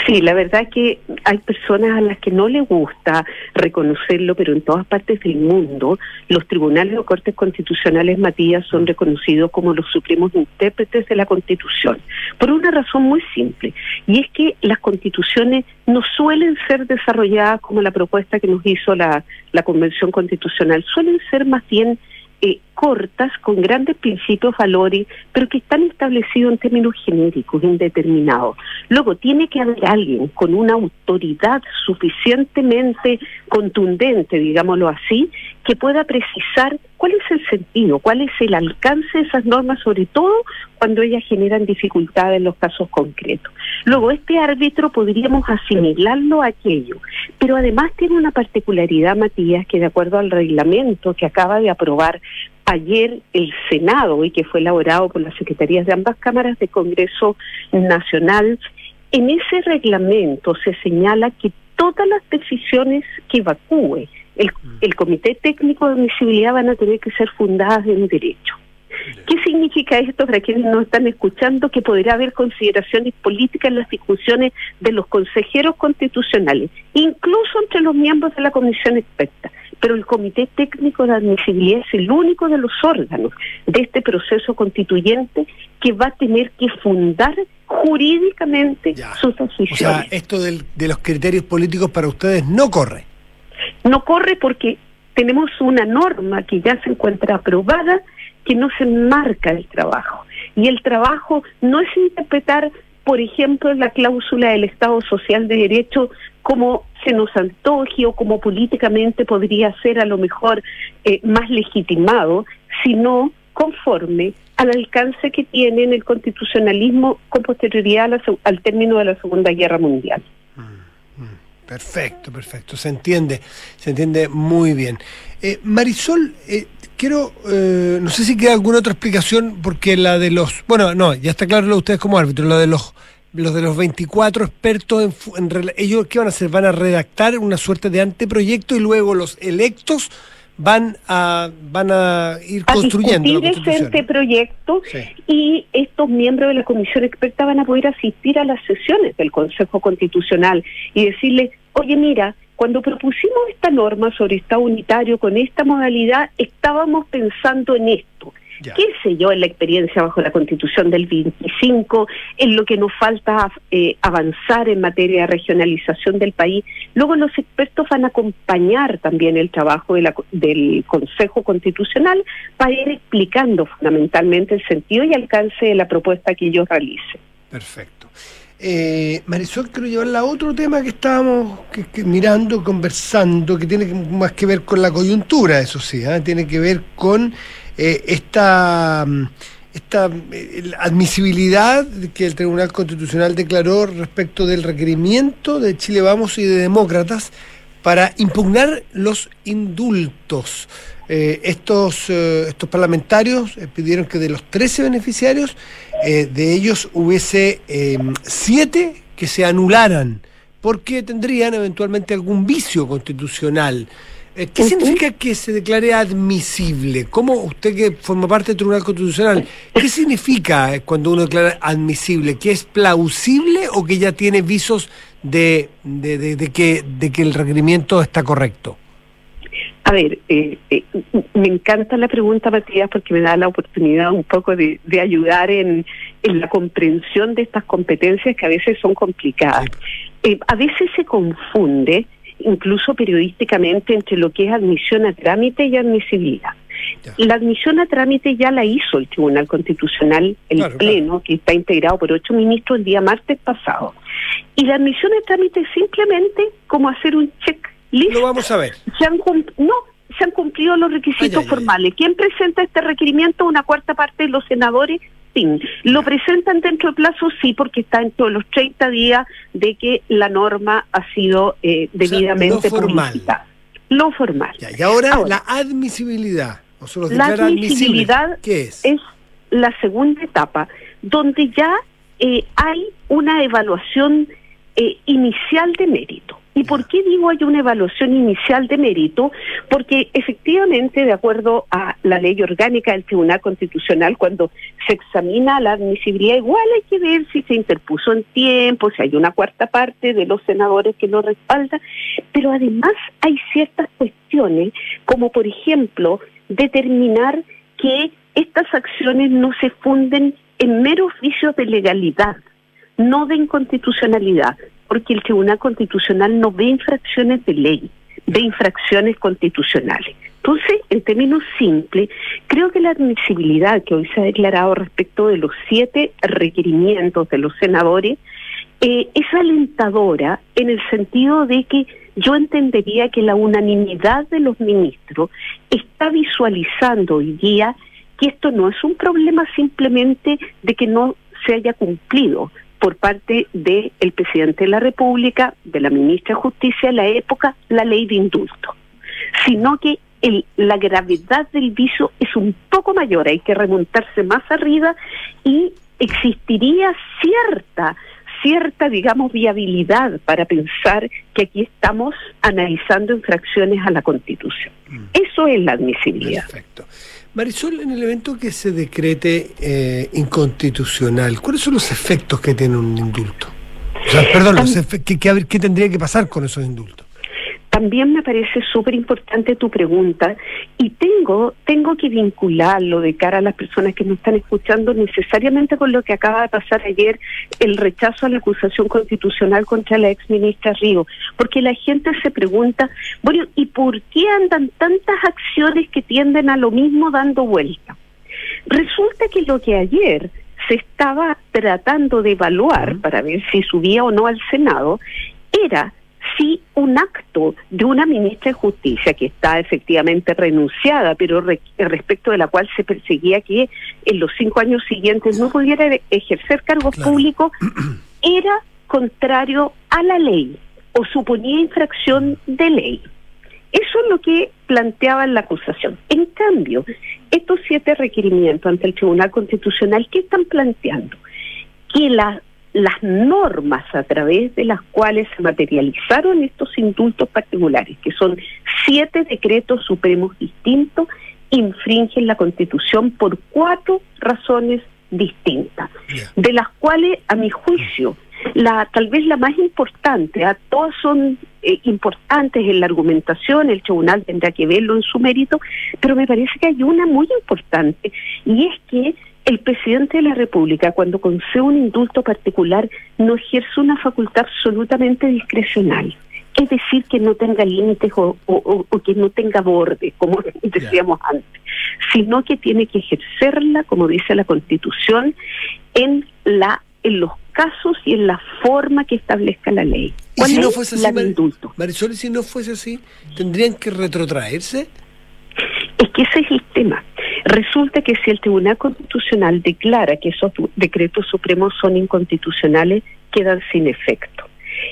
D: Sí, la verdad es que hay personas a las que no les gusta reconocerlo, pero en todas partes del mundo los tribunales o cortes constitucionales, Matías, son reconocidos como los supremos intérpretes de la Constitución, por una razón muy simple, y es que las constituciones no suelen ser desarrolladas como la propuesta que nos hizo la, la Convención Constitucional, suelen ser más bien eh, cortas, con grandes principios, valores, pero que están establecidos en términos genéricos, indeterminados. Luego, tiene que haber alguien con una autoridad suficientemente contundente, digámoslo así, que pueda precisar cuál es el sentido, cuál es el alcance de esas normas, sobre todo cuando ellas generan dificultades en los casos concretos. Luego, este árbitro podríamos asimilarlo a aquello, pero además tiene una particularidad, Matías, que de acuerdo al reglamento que acaba de aprobar ayer el Senado y que fue elaborado por las secretarías de ambas cámaras de Congreso Nacional, En ese reglamento se señala que todas las decisiones que evacúe el, el Comité Técnico de Admisibilidad van a tener que ser fundadas en derecho. ¿Qué significa esto para quienes no están escuchando? Que podrá haber consideraciones políticas en las discusiones de los consejeros constitucionales, incluso entre los miembros de la comisión experta. Pero el Comité Técnico de Admisibilidad es el único de los órganos de este proceso constituyente que va a tener que fundar jurídicamente sus decisiones. O sea,
B: esto de los criterios políticos para ustedes no corre.
D: No corre porque tenemos una norma que ya se encuentra aprobada que no se marca el trabajo. Y el trabajo no es interpretar, por ejemplo, la cláusula del Estado Social de Derecho como se nos antoje o como políticamente podría ser a lo mejor eh, más legitimado, sino conforme al alcance que tiene en el constitucionalismo con posterioridad al término de la Segunda Guerra Mundial.
B: Perfecto, perfecto, se entiende, se entiende muy bien. Eh, Marisol, eh, quiero, eh, no sé si queda alguna otra explicación, porque la de los, bueno, no, ya está claro lo de ustedes como árbitros, lo de los, los de los 24 expertos, en, ellos, ¿qué van a hacer? Van a redactar una suerte de anteproyecto y luego los electos van a van a ir a construyendo
D: ese anteproyecto y estos miembros de la comisión experta van a poder asistir a las sesiones del Consejo Constitucional y decirle oye, mira, cuando propusimos esta norma sobre Estado unitario con esta modalidad, estábamos pensando en esto. ¿Qué sé yo en la experiencia bajo la constitución del 25, en lo que nos falta eh, avanzar en materia de regionalización del país? Luego los expertos van a acompañar también el trabajo del Consejo Constitucional para ir explicando fundamentalmente el sentido y alcance de la propuesta que ellos realicen.
B: Perfecto. Eh, Marisol, quiero llevarla a otro tema que estábamos mirando, conversando, que tiene más que ver con la coyuntura, eso sí, ¿eh? tiene que ver con eh, esta, esta eh, admisibilidad que el Tribunal Constitucional declaró respecto del requerimiento de Chile Vamos y de Demócratas para impugnar los indultos. Eh, estos, eh, estos parlamentarios eh, pidieron que de los 13 beneficiarios, de ellos hubiese 7 que se anularan, porque tendrían eventualmente algún vicio constitucional. ¿Qué significa que se declare admisible? ¿Cómo usted que forma parte del Tribunal Constitucional, qué significa cuando uno declara admisible? ¿Que es plausible o que ya tiene visos de, de, que, de que el requerimiento está correcto?
D: A ver, eh, eh, me encanta la pregunta, Matías, porque me da la oportunidad un poco de, ayudar en, la comprensión de estas competencias que a veces son complicadas. Eh, a veces se confunde, incluso periodísticamente, entre lo que es admisión a trámite y admisibilidad. La admisión a trámite ya la hizo el Tribunal Constitucional, el Pleno, que está integrado por ocho ministros el día martes pasado. Y la admisión a trámite es simplemente como hacer un check
B: lo vamos a ver.
D: Se han no, se han cumplido los requisitos formales. ¿Quién presenta este requerimiento? Una cuarta parte de los senadores. Sí. ¿Lo presentan dentro de plazo? Sí, porque está dentro de los 30 días de que la norma ha sido eh, debidamente
B: o lo formal.
D: Lo formal.
B: y ahora, la admisibilidad.
D: la admisibilidad
B: ¿Qué es?
D: es la segunda etapa, donde ya eh, hay una evaluación eh, inicial de mérito. ¿Y por qué digo hay una evaluación inicial de mérito? Porque efectivamente, de acuerdo a la ley orgánica del Tribunal Constitucional, cuando se examina la admisibilidad, igual hay que ver si se interpuso en tiempo, si hay una cuarta parte de los senadores que lo respalda, pero además hay ciertas cuestiones, como por ejemplo, determinar que estas acciones no se funden en meros vicios de legalidad, no de inconstitucionalidad, porque el Tribunal Constitucional no ve infracciones de ley, ve infracciones constitucionales. Entonces, en términos simples, creo que la admisibilidad que hoy se ha declarado respecto de los siete requerimientos de los senadores eh, es alentadora en el sentido de que yo entendería que la unanimidad de los ministros está visualizando hoy día que esto no es un problema simplemente de que no se haya cumplido, por parte del presidente de la República, de la ministra de Justicia de la época, la ley de indulto, sino que el, la gravedad del vicio es un poco mayor, hay que remontarse más arriba y existiría cierta cierta, digamos, viabilidad para pensar que aquí estamos analizando infracciones a la Constitución. Mm. Eso es la admisibilidad.
B: Perfecto. Marisol, en el evento que se decrete eh, inconstitucional, ¿cuáles son los efectos que tiene un indulto? O sea, perdón, ¿qué tendría que pasar con esos indultos?
D: También me parece súper importante tu pregunta y tengo, tengo que vincularlo de cara a las personas que nos están escuchando necesariamente con lo que acaba de pasar ayer, el rechazo a la acusación constitucional contra la ex ministra Río, porque la gente se pregunta, bueno, ¿y por qué andan tantas acciones que tienden a lo mismo dando vuelta? Resulta que lo que ayer se estaba tratando de evaluar para ver si subía o no al Senado era si un acto de una ministra de Justicia que está efectivamente renunciada, pero respecto de la cual se perseguía que en los cinco años siguientes no pudiera ejercer cargos públicos, era contrario a la ley o suponía infracción de ley. Eso es lo que planteaba la acusación. En cambio, estos siete requerimientos ante el Tribunal Constitucional, ¿qué están planteando? Que la las normas a través de las cuales se materializaron estos indultos particulares, que son siete decretos supremos distintos, infringen la Constitución por cuatro razones distintas, de las cuales, a mi juicio, la tal vez la más importante, a todas son eh, importantes en la argumentación, el tribunal tendrá que verlo en su mérito, pero me parece que hay una muy importante y es que el presidente de la República, cuando concede un indulto particular, no ejerce una facultad absolutamente discrecional. Es decir, que no tenga límites o, que no tenga borde, como decíamos antes, sino que tiene que ejercerla, como dice la Constitución, en la en los casos y en la forma que establezca la ley.
B: ¿Y si no fuese así, Marisol, si no fuese así, tendrían que retrotraerse?
D: Es que ese es el tema. Resulta que si el Tribunal Constitucional declara que esos decretos supremos son inconstitucionales, quedan sin efecto.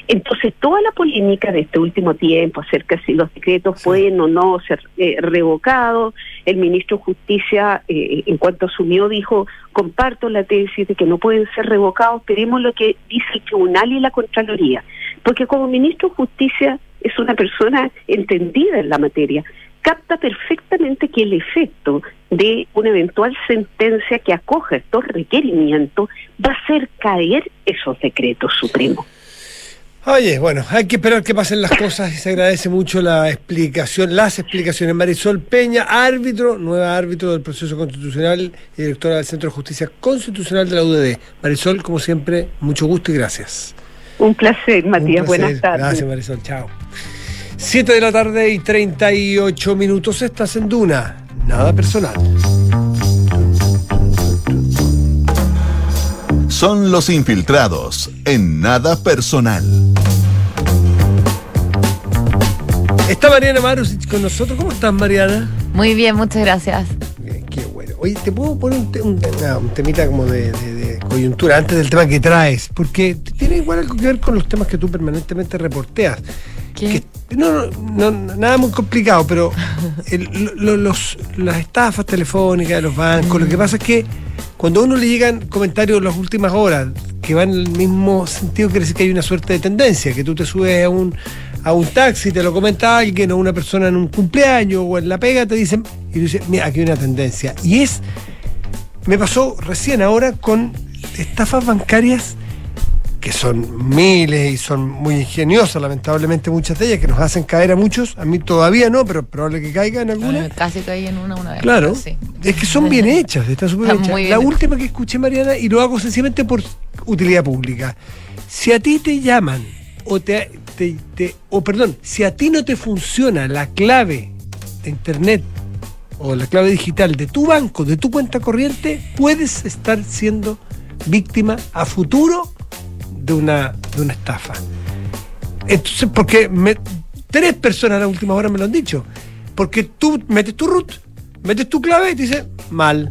D: Entonces, toda la polémica de este último tiempo acerca de si los decretos pueden o no ser eh, revocados, el ministro de Justicia, eh, en cuanto asumió, dijo, comparto la tesis de que no pueden ser revocados, pedimos lo que dice el tribunal y la Contraloría, porque como ministro de Justicia es una persona entendida en la materia, capta perfectamente que el efecto de una eventual sentencia que acoja estos requerimientos va a hacer caer esos decretos supremos.
B: Oye, bueno, hay que esperar que pasen las cosas y se agradece mucho la explicación, las explicaciones. Marisol Peña, árbitro, nueva árbitro del proceso constitucional y directora del Centro de Justicia Constitucional de la UDD. Marisol, como siempre, mucho gusto y gracias.
D: Un placer, Matías. Buenas tardes.
B: Gracias, Marisol. Chao. 7 de la tarde y 38 minutos. Estás en Duna. Nada personal.
A: Son los infiltrados en nada personal.
B: Está Mariana Marus con nosotros. ¿Cómo estás, Mariana?
E: Muy bien, muchas gracias.
B: qué bueno. Oye, ¿te puedo poner un, temita como de, coyuntura antes del tema que traes? Porque tiene igual algo que ver con los temas que tú permanentemente reporteas.
E: ¿Qué?
B: no, no, nada muy complicado, pero los, las estafas telefónicas de los bancos, lo que pasa es que cuando a uno le llegan comentarios en las últimas horas que van en el mismo sentido, quiere decir que hay una suerte de tendencia, que tú te subes a un, a un taxi, te lo comenta alguien o una persona en un cumpleaños o en la pega, te dicen, y tú dices, mira, aquí hay una tendencia. Y es, me pasó recién ahora con estafas bancarias que son miles y son muy ingeniosas, lamentablemente muchas de ellas, que nos hacen caer a muchos, a mí todavía no, pero probable que caiga en alguna.
E: casi caí en una una vez.
B: Claro, es que son bien hechas, están súper hechas. La última que escuché, Mariana, y lo hago sencillamente por utilidad pública. Si a ti te llaman, o te, te, o perdón, si a ti no te funciona la clave de internet o la clave digital de tu banco, de tu cuenta corriente, puedes estar siendo víctima a futuro de una, de una estafa. Entonces, porque tres personas la última hora me lo han dicho. Porque tú metes tu root, metes tu clave y te dice mal.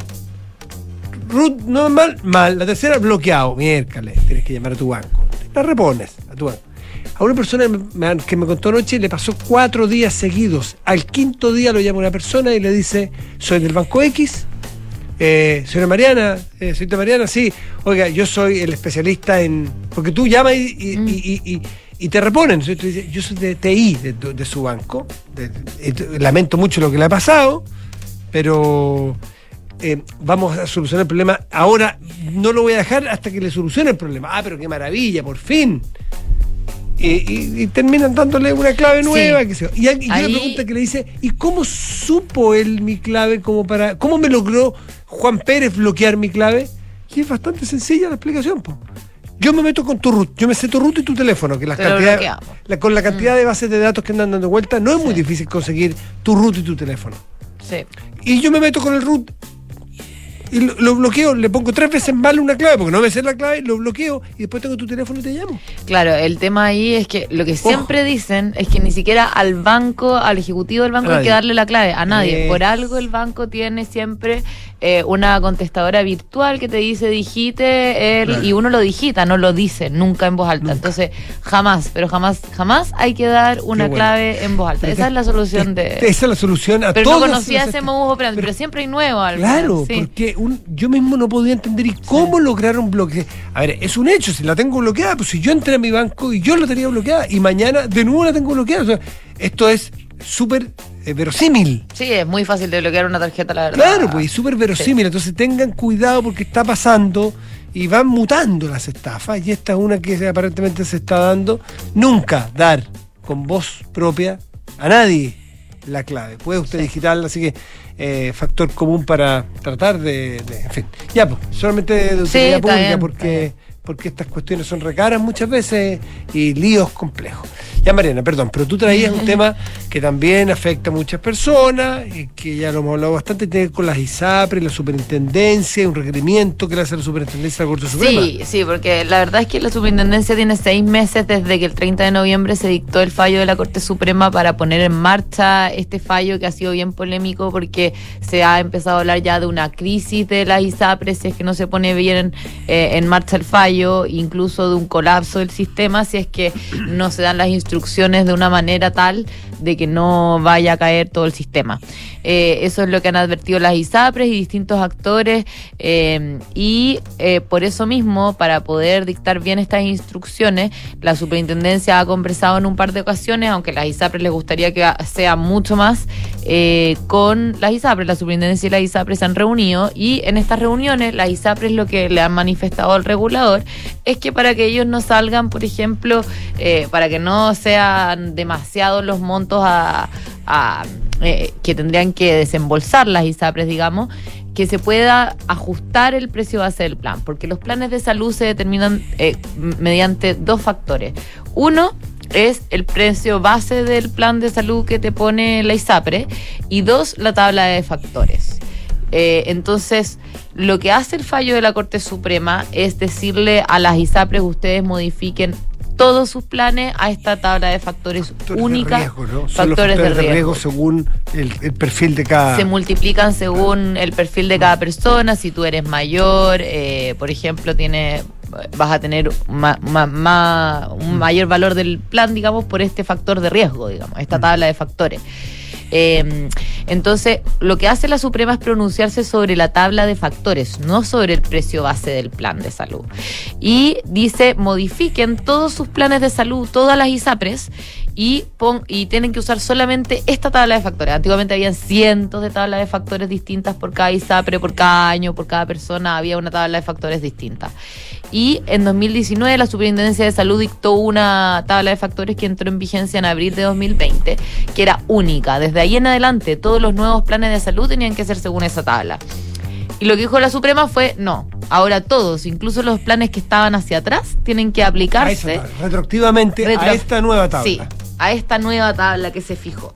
B: Root no mal, mal. La tercera, bloqueado. Miércoles, tienes que llamar a tu banco. La repones a tu banco. A una persona que me contó anoche le pasó cuatro días seguidos. Al quinto día lo llama una persona y le dice, soy del banco X, Eh, señora Mariana, eh, señorita Mariana, sí. Oiga, yo soy el especialista en. Porque tú llamas y, y-
E: Mm.
B: y- y- te reponen. Yo soy de TI, de, su banco. De- de- lamento mucho lo que le ha pasado, pero eh, vamos a solucionar el problema. Ahora no lo voy a dejar hasta que le solucione el problema. Ah, pero qué maravilla, por fin. Y, y- y terminan dándole una clave
E: Sí.
B: nueva. qué sé yo. Y, hay- y una
E: Ahí-
B: pregunta que le dice, ¿y cómo supo él mi clave como para... ¿Cómo me logró Juan Pérez bloquear mi clave? Y es bastante sencilla la explicación. po. Yo me meto con tu root, yo me sé tu root y tu teléfono, que las la- con la cantidad de bases de datos que andan dando vuelta, no es muy difícil conseguir tu root y tu teléfono.
E: Sí.
B: Y yo me meto con el root y lo, lo bloqueo, le pongo tres veces mal una clave, porque no me sé la clave, lo bloqueo y después tengo tu teléfono y te llamo.
E: Claro, el tema ahí es que lo que siempre dicen es que ni siquiera al banco, al ejecutivo del banco, hay que darle la clave, a nadie. Por algo el banco tiene siempre eh, una contestadora virtual que te dice digite el,
B: Claro.
E: y uno lo digita, no lo dice nunca en voz alta. Entonces, jamás, pero jamás, jamás hay que dar una
B: bueno.
E: clave en voz alta.
B: Pero
E: Esa
B: te-
E: es la solución
B: te-
E: de...
B: Esa es la solución a
E: Pero no conocía ese modus operandi, pero, siempre hay nuevo. al
B: Claro,
E: sí.
B: porque un- yo mismo no podía entender y cómo lograron bloquear. A ver, es un hecho, si la tengo bloqueada, pues si yo entré a mi banco y yo la tenía bloqueada y mañana de nuevo la tengo bloqueada. O sea, esto es súper eh, verosímil.
E: Sí, es muy fácil de bloquear una tarjeta, la verdad.
B: Claro, pues es súper verosímil. Entonces tengan cuidado porque está pasando y van mutando las estafas. Y esta es una que aparentemente se está dando. Nunca dar con voz propia a nadie la clave. Puede usted digitarla, así que eh, factor común para tratar de, de- En fin, ya, pues, solamente de
E: Sí,
B: utilidad pública
E: bien,
B: porque. Porque estas cuestiones son recaras muchas veces y líos complejos. Ya, Mariana, perdón, pero tú traías un tema que también afecta a muchas personas y que ya lo hemos hablado bastante, tiene que ver con las ISAPRES, la superintendencia, un requerimiento que le hace la superintendencia de la Corte Suprema.
E: Sí, sí, porque la verdad es que la superintendencia tiene seis meses desde que el 30 de noviembre se dictó el fallo de la Corte Suprema para poner en marcha este fallo que ha sido bien polémico porque se ha empezado a hablar ya de una crisis de las ISAPRES si es que no se pone bien eh, en marcha el fallo, incluso de un colapso del sistema si es que no se dan las instrucciones de una manera tal de que no vaya a caer todo el sistema. Eh, eso es lo que han advertido las ISAPRES y distintos actores eh, y eh, por eso mismo, para poder dictar bien estas instrucciones, la superintendencia ha conversado en un par de ocasiones, aunque las ISAPRES les gustaría que sea mucho más, con las ISAPRES. La superintendencia y las ISAPRES se han reunido y en estas reuniones las ISAPRES lo que le han manifestado al regulador es que para que ellos no salgan, por ejemplo, para que no sean demasiados los montos a, eh, que tendrían que desembolsar las ISAPRES, digamos, que se pueda ajustar el precio base del plan, porque los planes de salud se determinan eh, mediante dos factores. Uno es el precio base del plan de salud que te pone la ISAPRE y dos, la tabla de factores. Eh, entonces, lo que hace el fallo de la Corte Suprema es decirle a las ISAPRES ustedes modifiquen todos sus planes a esta tabla de factores,
B: Factores
E: única.
B: de riesgo, ¿no?
E: Factores, de riesgo.
B: según el, el perfil de cada.
E: Se multiplican según el perfil de cada persona. Si tú eres mayor, eh, por ejemplo, tiene, vas a tener ma- ma- ma- un mayor valor del plan, digamos, por este factor de riesgo, digamos, esta tabla de factores. Eh, entonces, lo que hace la Suprema es pronunciarse sobre la tabla de factores, no sobre el precio base del plan de salud. Y dice, modifiquen todos sus planes de salud, todas las ISAPRES, y, pon, y tienen que usar solamente esta tabla de factores. Antiguamente habían cientos de tablas de factores distintas por cada ISAPRE, por cada año, por cada persona, había una tabla de factores distinta. Y en 2019 la Superintendencia de Salud dictó una tabla de factores que entró en vigencia en abril de 2020, que era única. Desde ahí en adelante todos los nuevos planes de salud tenían que ser según esa tabla. Y lo que dijo la Suprema fue, no, ahora todos, incluso los planes que estaban hacia atrás, tienen que
B: a
E: aplicarse
B: tabla, retroactivamente a esta nueva tabla.
E: Sí, a esta nueva tabla que se fijó.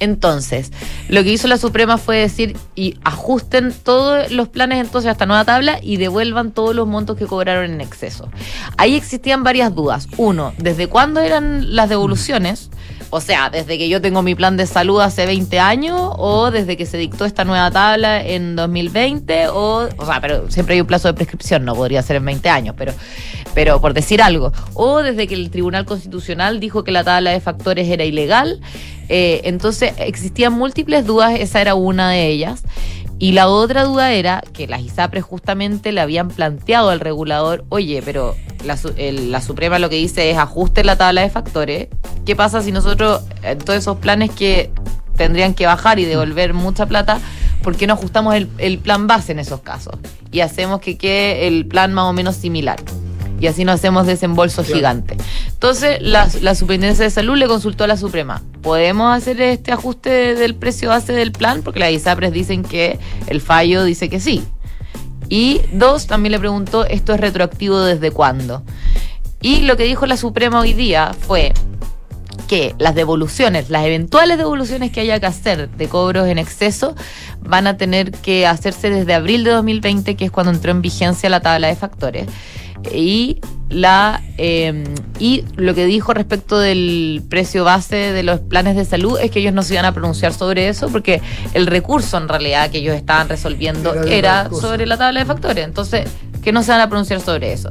E: Entonces, lo que hizo la Suprema fue decir y ajusten todos los planes entonces a esta nueva tabla y devuelvan todos los montos que cobraron en exceso. Ahí existían varias dudas. Uno, ¿desde cuándo eran las devoluciones? O sea, desde que yo tengo mi plan de salud hace 20 años o desde que se dictó esta nueva tabla en 2020 o, o sea, pero siempre hay un plazo de prescripción, no podría ser en 20 años, pero, pero por decir algo. O desde que el Tribunal Constitucional dijo que la tabla de factores era ilegal. Eh, entonces existían múltiples dudas, esa era una de ellas. Y la otra duda era que las ISAPRES justamente le habían planteado al regulador, oye, pero la, Suprema lo que dice es ajuste la tabla de factores. ¿Qué pasa si nosotros, en todos esos planes que tendrían que bajar y devolver mucha plata, ¿por qué no ajustamos el, el plan base en esos casos? Y hacemos que quede el plan más o menos similar. Y así no hacemos desembolsos gigantes. Entonces, la, la Superintendencia de Salud le consultó a la Suprema. ¿Podemos hacer este ajuste del precio base del plan? Porque las ISAPRES dicen que el fallo dice que sí. Y dos, también le preguntó, ¿esto es retroactivo desde cuándo? Y lo que dijo la Suprema hoy día fue que las devoluciones, las eventuales devoluciones que haya que hacer de cobros en exceso, van a tener que hacerse desde abril de 2020, que es cuando entró en vigencia la tabla de factores. Y la eh, y lo que dijo respecto del precio base de los planes de salud es que ellos no se iban a pronunciar sobre eso porque el recurso en realidad que ellos estaban resolviendo
B: Era
E: sobre la tabla de factores. Entonces, que no se van a pronunciar sobre eso.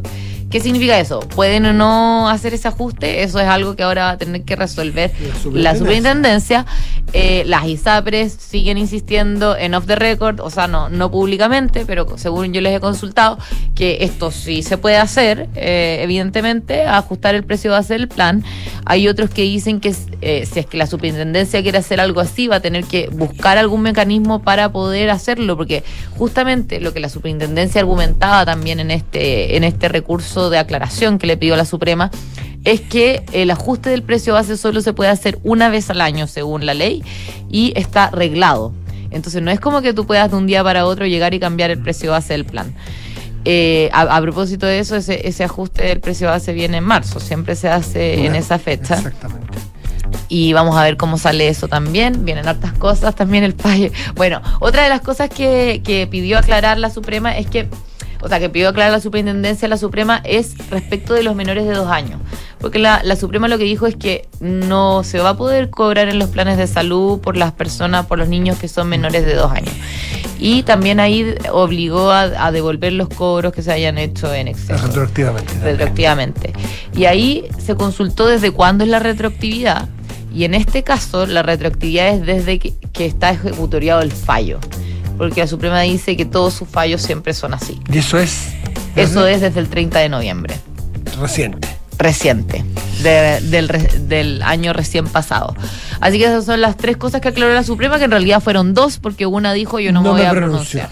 E: ¿Qué significa eso? ¿Pueden o no hacer ese ajuste? Eso es algo que ahora va a tener que resolver
B: La
E: la superintendencia. Eh, las ISAPRES siguen insistiendo en off the record, o sea, no, no públicamente, pero según yo les he consultado, que esto sí se puede hacer, eh, evidentemente, ajustar el precio base del plan. Hay otros que dicen que eh, si es que la superintendencia quiere hacer algo así, va a tener que buscar algún mecanismo para poder hacerlo, porque justamente lo que la superintendencia argumentaba también en este, en este recurso de aclaración que le pidió la Suprema, es que el ajuste del precio base solo se puede hacer una vez al año según la ley y está reglado. Entonces no es como que tú puedas de un día para otro llegar y cambiar el precio base del plan. Eh, a, a propósito de eso, ese, ese ajuste del precio base viene en marzo, siempre se hace en esa fecha
B: Exactamente.
E: y vamos a ver cómo sale eso también. Vienen hartas cosas, también el país. Bueno, otra de las cosas que, que pidió aclarar la Suprema es que, o sea, que pidió aclarar la superintendencia la Suprema es respecto de los menores de dos años. Porque la, la Suprema lo que dijo es que no se va a poder cobrar en los planes de salud por las personas, por los niños que son menores de dos años. Y también ahí obligó a, a devolver los cobros que se hayan hecho en exceso
B: Retroactivamente.
E: retroactivamente. Y ahí se consultó desde cuándo es la retroactividad. Y en este caso, la retroactividad es desde que, que está ejecutoriado el fallo. Porque la Suprema dice que todos sus fallos siempre son así.
B: Y eso es.
E: Eso es desde el 30 de noviembre,
B: Reciente.
E: reciente, de- del, del año recién pasado. Así que esas son las tres cosas que aclaró la Suprema, que en realidad fueron dos, porque una dijo yo no, me voy a pronunciar.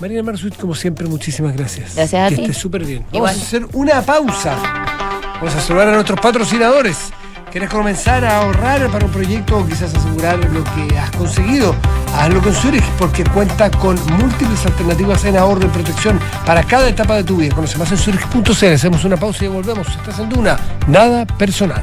B: Marina Marzuit, como siempre, muchísimas gracias.
E: Gracias a
B: que
E: ti.
B: estés súper bien. Vamos a hacer una pausa. Vamos a saludar a nuestros patrocinadores. ¿Quieres comenzar a ahorrar para un proyecto o quizás asegurar lo que has conseguido? Hazlo con Zurich porque cuenta con múltiples alternativas en ahorro y protección para cada etapa de tu vida. Conoce más en Zurich.cl. Hacemos una pausa y volvemos. Estás en Duna. Nada personal.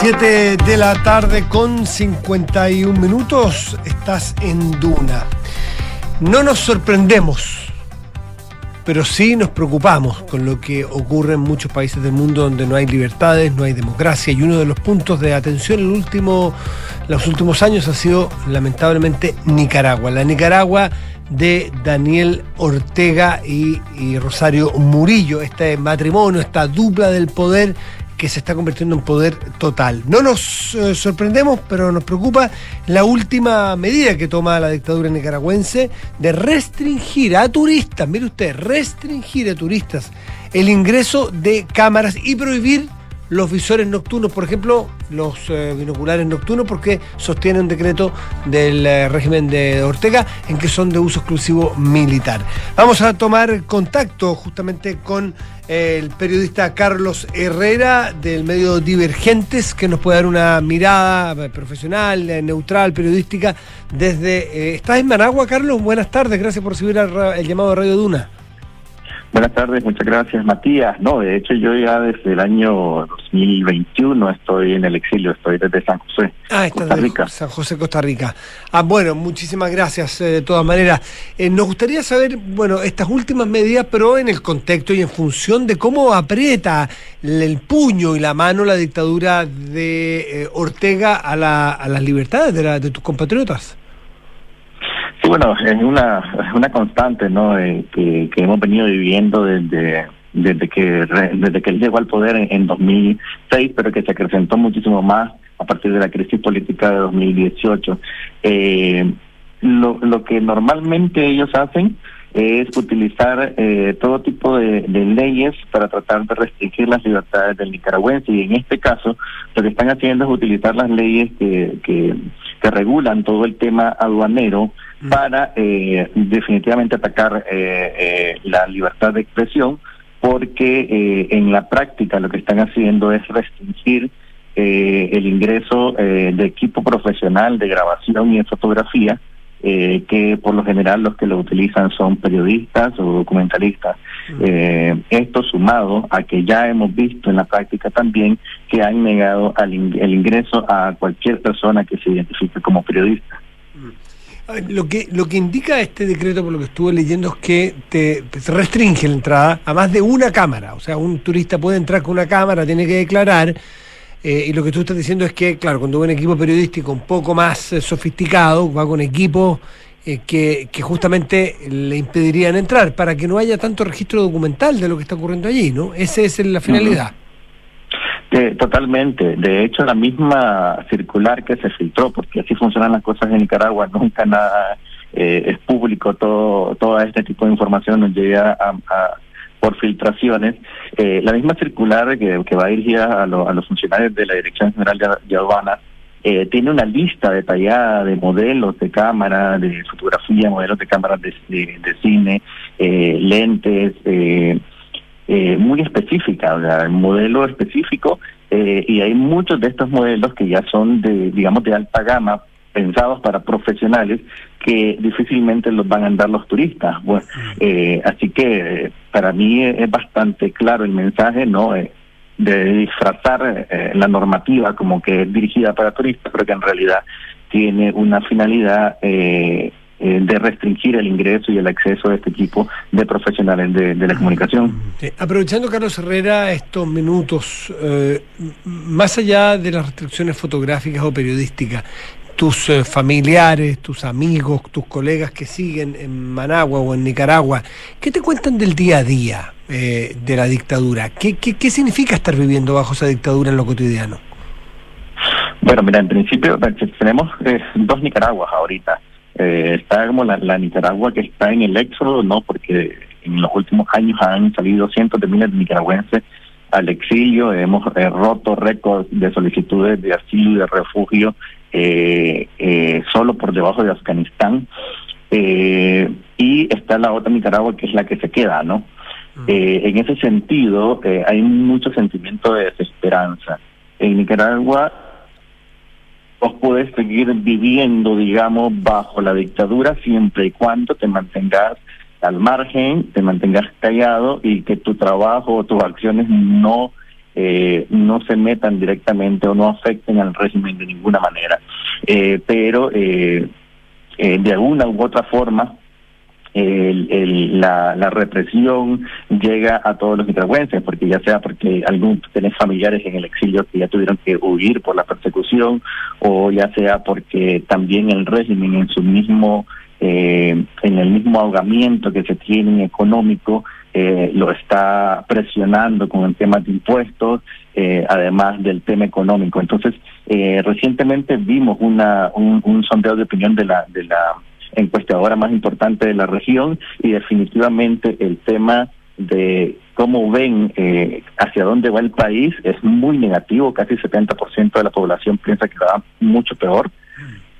B: 7 de la tarde con 51 minutos. Estás en Duna. No nos sorprendemos, pero sí nos preocupamos con lo que ocurre en muchos países del mundo donde no hay libertades, no hay democracia. Y uno de los puntos de atención en último, los últimos años ha sido lamentablemente Nicaragua. La Nicaragua de Daniel Ortega y, y Rosario Murillo, este matrimonio, esta dupla del poder que se está convirtiendo en poder total. No nos eh, sorprendemos, pero nos preocupa la última medida que toma la dictadura nicaragüense de restringir a turistas, mire usted, restringir a turistas el ingreso de cámaras y prohibir los visores nocturnos, por ejemplo, los eh, binoculares nocturnos, porque sostiene un decreto del eh, régimen de Ortega en que son de uso exclusivo militar. Vamos a tomar contacto justamente con el periodista Carlos Herrera del medio Divergentes, que nos puede dar una mirada eh, profesional, neutral, periodística desde... ¿Estás en Managua, Carlos? Buenas tardes, gracias por recibir el, el llamado de Radio Duna.
F: Buenas tardes, muchas gracias Matías. No, de hecho yo ya desde el año 2021 estoy en el exilio, estoy desde San José,
B: ah, Costa Rica. San José, Costa Rica. Ah, bueno, muchísimas gracias eh, de todas maneras. Eh, nos gustaría saber, bueno, estas últimas medidas, pero en el contexto y en función de cómo aprieta el puño y la mano la dictadura de eh, Ortega a, la, a las libertades de, la, de tus compatriotas.
F: Sí, bueno, es una, una constante, ¿no? Eh, que, hemos venido viviendo desde desde que desde que él llegó al poder en, en 2006, pero que se acrecentó muchísimo más a partir de la crisis política de 2018. Eh, lo, lo que normalmente ellos hacen es utilizar eh, todo tipo de, leyes para tratar de restringir las libertades del nicaragüense y en este caso lo que están haciendo es utilizar las leyes que, que regulan todo el tema aduanero para eh, definitivamente atacar eh, eh, la libertad de expresión porque eh, en la práctica lo que están haciendo es restringir eh, el ingreso eh, de equipo profesional de grabación y de fotografía que por lo general los que lo utilizan son periodistas o documentalistas. Eh, esto sumado a que ya hemos visto en la práctica también que han negado al el ingreso a cualquier persona que se identifique como periodista.
B: Lo que, lo que indica este decreto, por lo que estuve leyendo, es que te, restringe la entrada a más de una cámara. O sea, un turista puede entrar con una cámara, tiene que declarar. Eh, y lo que tú estás diciendo es que, claro, cuando un equipo periodístico un poco más eh, sofisticado, va con equipos eh, que, que justamente le impedirían entrar para que no haya tanto registro documental de lo que está ocurriendo allí, ¿no? Esa es la finalidad.
F: Eh, totalmente. De hecho, la misma circular que se filtró, porque así funcionan las cosas en Nicaragua, nunca nada eh, es público, todo, todo este tipo de información nos llega a, por filtraciones. Eh, la misma circular que, que va dirigida a, lo, a, los funcionarios de la Dirección General de, de Aduanas eh, tiene una lista detallada de modelos de cámara, de fotografía, modelos de cámaras de, de, de cine, eh, lentes, eh, eh, muy específica, o sea, modelo específico, eh, y hay muchos de estos modelos que ya son de, digamos, de alta gama, pensados para profesionales, que difícilmente los van a andar los turistas. Bueno, eh, así que para mí es bastante claro el mensaje, ¿no? Eh, de disfrazar eh, la normativa como que es dirigida para turistas, pero que en realidad tiene una finalidad eh, eh, de restringir el ingreso y el acceso de este tipo de profesionales de, de la comunicación.
B: Sí. Aprovechando, Carlos Herrera, estos minutos, eh, más allá de las restricciones fotográficas o periodísticas, tus eh, familiares, tus amigos, tus colegas que siguen en Managua o en Nicaragua, ¿qué te cuentan del día a día eh, de la dictadura? ¿Qué, ¿Qué, qué significa estar viviendo bajo esa dictadura en lo cotidiano?
F: Bueno, mira, en principio tenemos eh, dos Nicaraguas ahorita eh, está como la, la, Nicaragua que está en el éxodo, ¿no? Porque en los últimos años han salido cientos de miles de nicaragüenses al exilio, hemos eh, roto récords de solicitudes de asilo y de refugio eh, eh, solo por debajo de Afganistán. Eh, y está la otra Nicaragua que es la que se queda, ¿no? Eh, en ese sentido, eh, hay mucho sentimiento de desesperanza. En Nicaragua, vos puedes seguir viviendo, digamos, bajo la dictadura siempre y cuando te mantengas al margen, te mantengas callado y que tu trabajo o tus acciones no eh, no se metan directamente o no afecten al régimen de ninguna manera. Eh, pero eh, eh, de alguna u otra forma, el, la, la represión llega a todos los nicaragüenses, porque ya sea porque algún tenés familiares en el exilio que ya tuvieron que huir por la persecución, o ya sea porque también el régimen en su mismo eh, en el mismo ahogamiento que se tiene económico, eh, lo está presionando con el tema de impuestos, eh, además del tema económico. Entonces, eh, recientemente vimos una, un, un sondeo de opinión de la, de la encuestadora más importante de la región y definitivamente el tema de cómo ven eh, hacia dónde va el país es muy negativo, casi 70% de la población piensa que va mucho peor.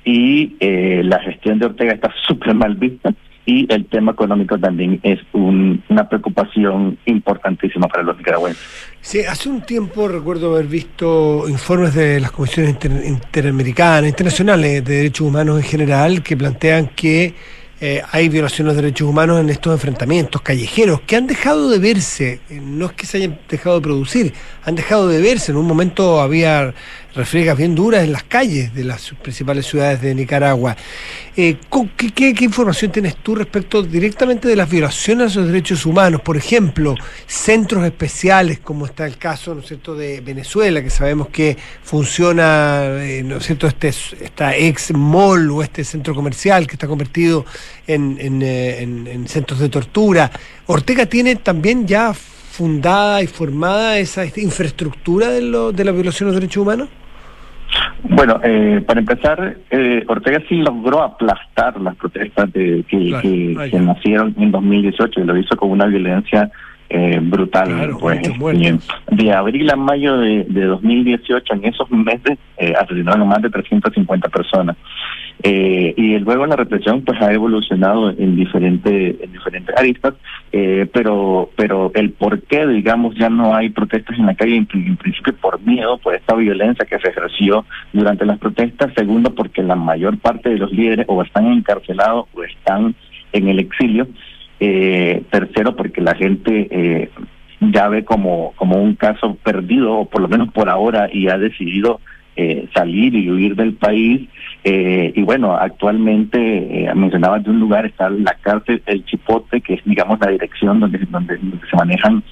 F: Y eh, la gestión de Ortega está súper mal vista y el tema económico también es un, una preocupación importantísima para los nicaragüenses.
B: Sí, hace un tiempo recuerdo haber visto informes de las comisiones inter, interamericanas, internacionales de derechos humanos en general, que plantean que eh, hay violaciones de derechos humanos en estos enfrentamientos callejeros que han dejado de verse, eh, no es que se hayan dejado de producir, han dejado de verse. En un momento había refriegas bien duras en las calles de las principales ciudades de Nicaragua. Eh, ¿qué, información tienes tú respecto directamente de las violaciones a los derechos humanos? Por ejemplo, centros especiales, como está el caso ¿no es de Venezuela, que sabemos que funciona, eh, ¿no es cierto?, este, esta ex mall o este centro comercial que está convertido eh, en, en centros de tortura. Ortega tiene también ya fundada y formada esa infraestructura de, lo, de la violación de los derechos humanos?
F: Bueno, eh, para empezar, eh, Ortega sí logró aplastar las protestas de, que, claro, que, que, nacieron en 2018 y lo hizo con una violencia eh, brutal.
B: Claro,
F: pues, de abril a mayo de, de 2018, en esos meses, eh, asesinaron a más de 350 personas. Eh, y luego la represión pues ha evolucionado en diferentes en diferentes aristas eh, pero pero el por qué digamos ya no hay protestas en la calle en, en, principio por miedo por esta violencia que se ejerció durante las protestas segundo porque la mayor parte de los líderes o están encarcelados o están en el exilio eh, tercero porque la gente eh, ya ve como como un caso perdido o por lo menos por ahora y ha decidido eh, salir y huir del país. Eh, y bueno, actualmente eh, mencionabas de un lugar, está la cárcel El Chipote, que es digamos la dirección donde, donde, donde se manejan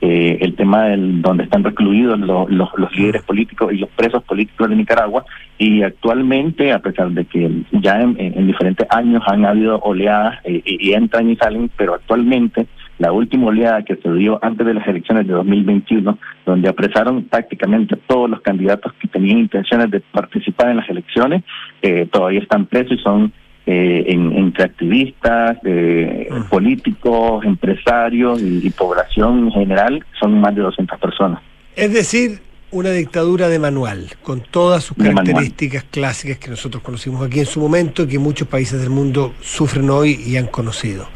F: eh, el tema del donde están recluidos los, los, los, líderes políticos y los presos políticos de Nicaragua. Y actualmente a pesar de que ya en, en diferentes años han habido oleadas eh, y, entran y salen pero actualmente la última oleada que se dio antes de las elecciones de 2021, donde apresaron prácticamente todos los candidatos que tenían intenciones de participar en las elecciones, eh, todavía están presos y son eh, en, entre activistas, eh, uh -huh. políticos, empresarios y, y, población en general, son más de 200 personas.
B: Es decir, una dictadura de manual, con todas sus características clásicas que nosotros conocimos aquí en su momento y que muchos países del mundo sufren hoy y han conocido.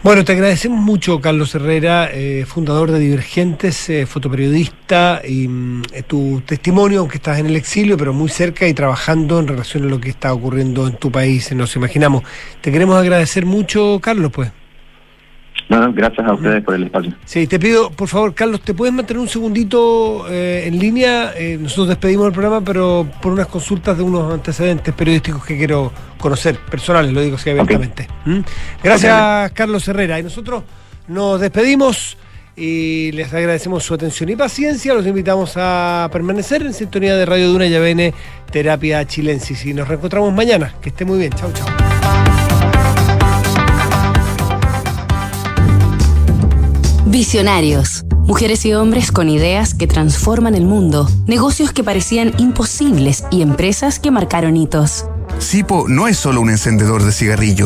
B: Bueno, te agradecemos mucho, Carlos Herrera, eh, fundador de Divergentes, eh, fotoperiodista, y mm, tu testimonio, aunque estás en el exilio, pero muy cerca y trabajando en relación a lo que está ocurriendo en tu país, nos imaginamos. Te queremos agradecer mucho, Carlos, pues.
F: No, gracias a ustedes por el espacio.
B: Sí, te pido, por favor, Carlos, ¿te puedes mantener un segundito eh, en línea? Eh, nosotros despedimos el programa, pero por unas consultas de unos antecedentes periodísticos que quiero conocer, personales, lo digo así abiertamente. Okay. ¿Mm? Gracias, okay. Carlos Herrera. Y nosotros nos despedimos y les agradecemos su atención y paciencia. Los invitamos a permanecer en sintonía de Radio Duna y ABN Terapia Chilensis. Y nos reencontramos mañana. Que esté muy bien. Chau, chau.
G: Visionarios. Mujeres y hombres con ideas que transforman el mundo, negocios que parecían imposibles y empresas que marcaron hitos.
H: Sipo no es solo un encendedor de cigarrillos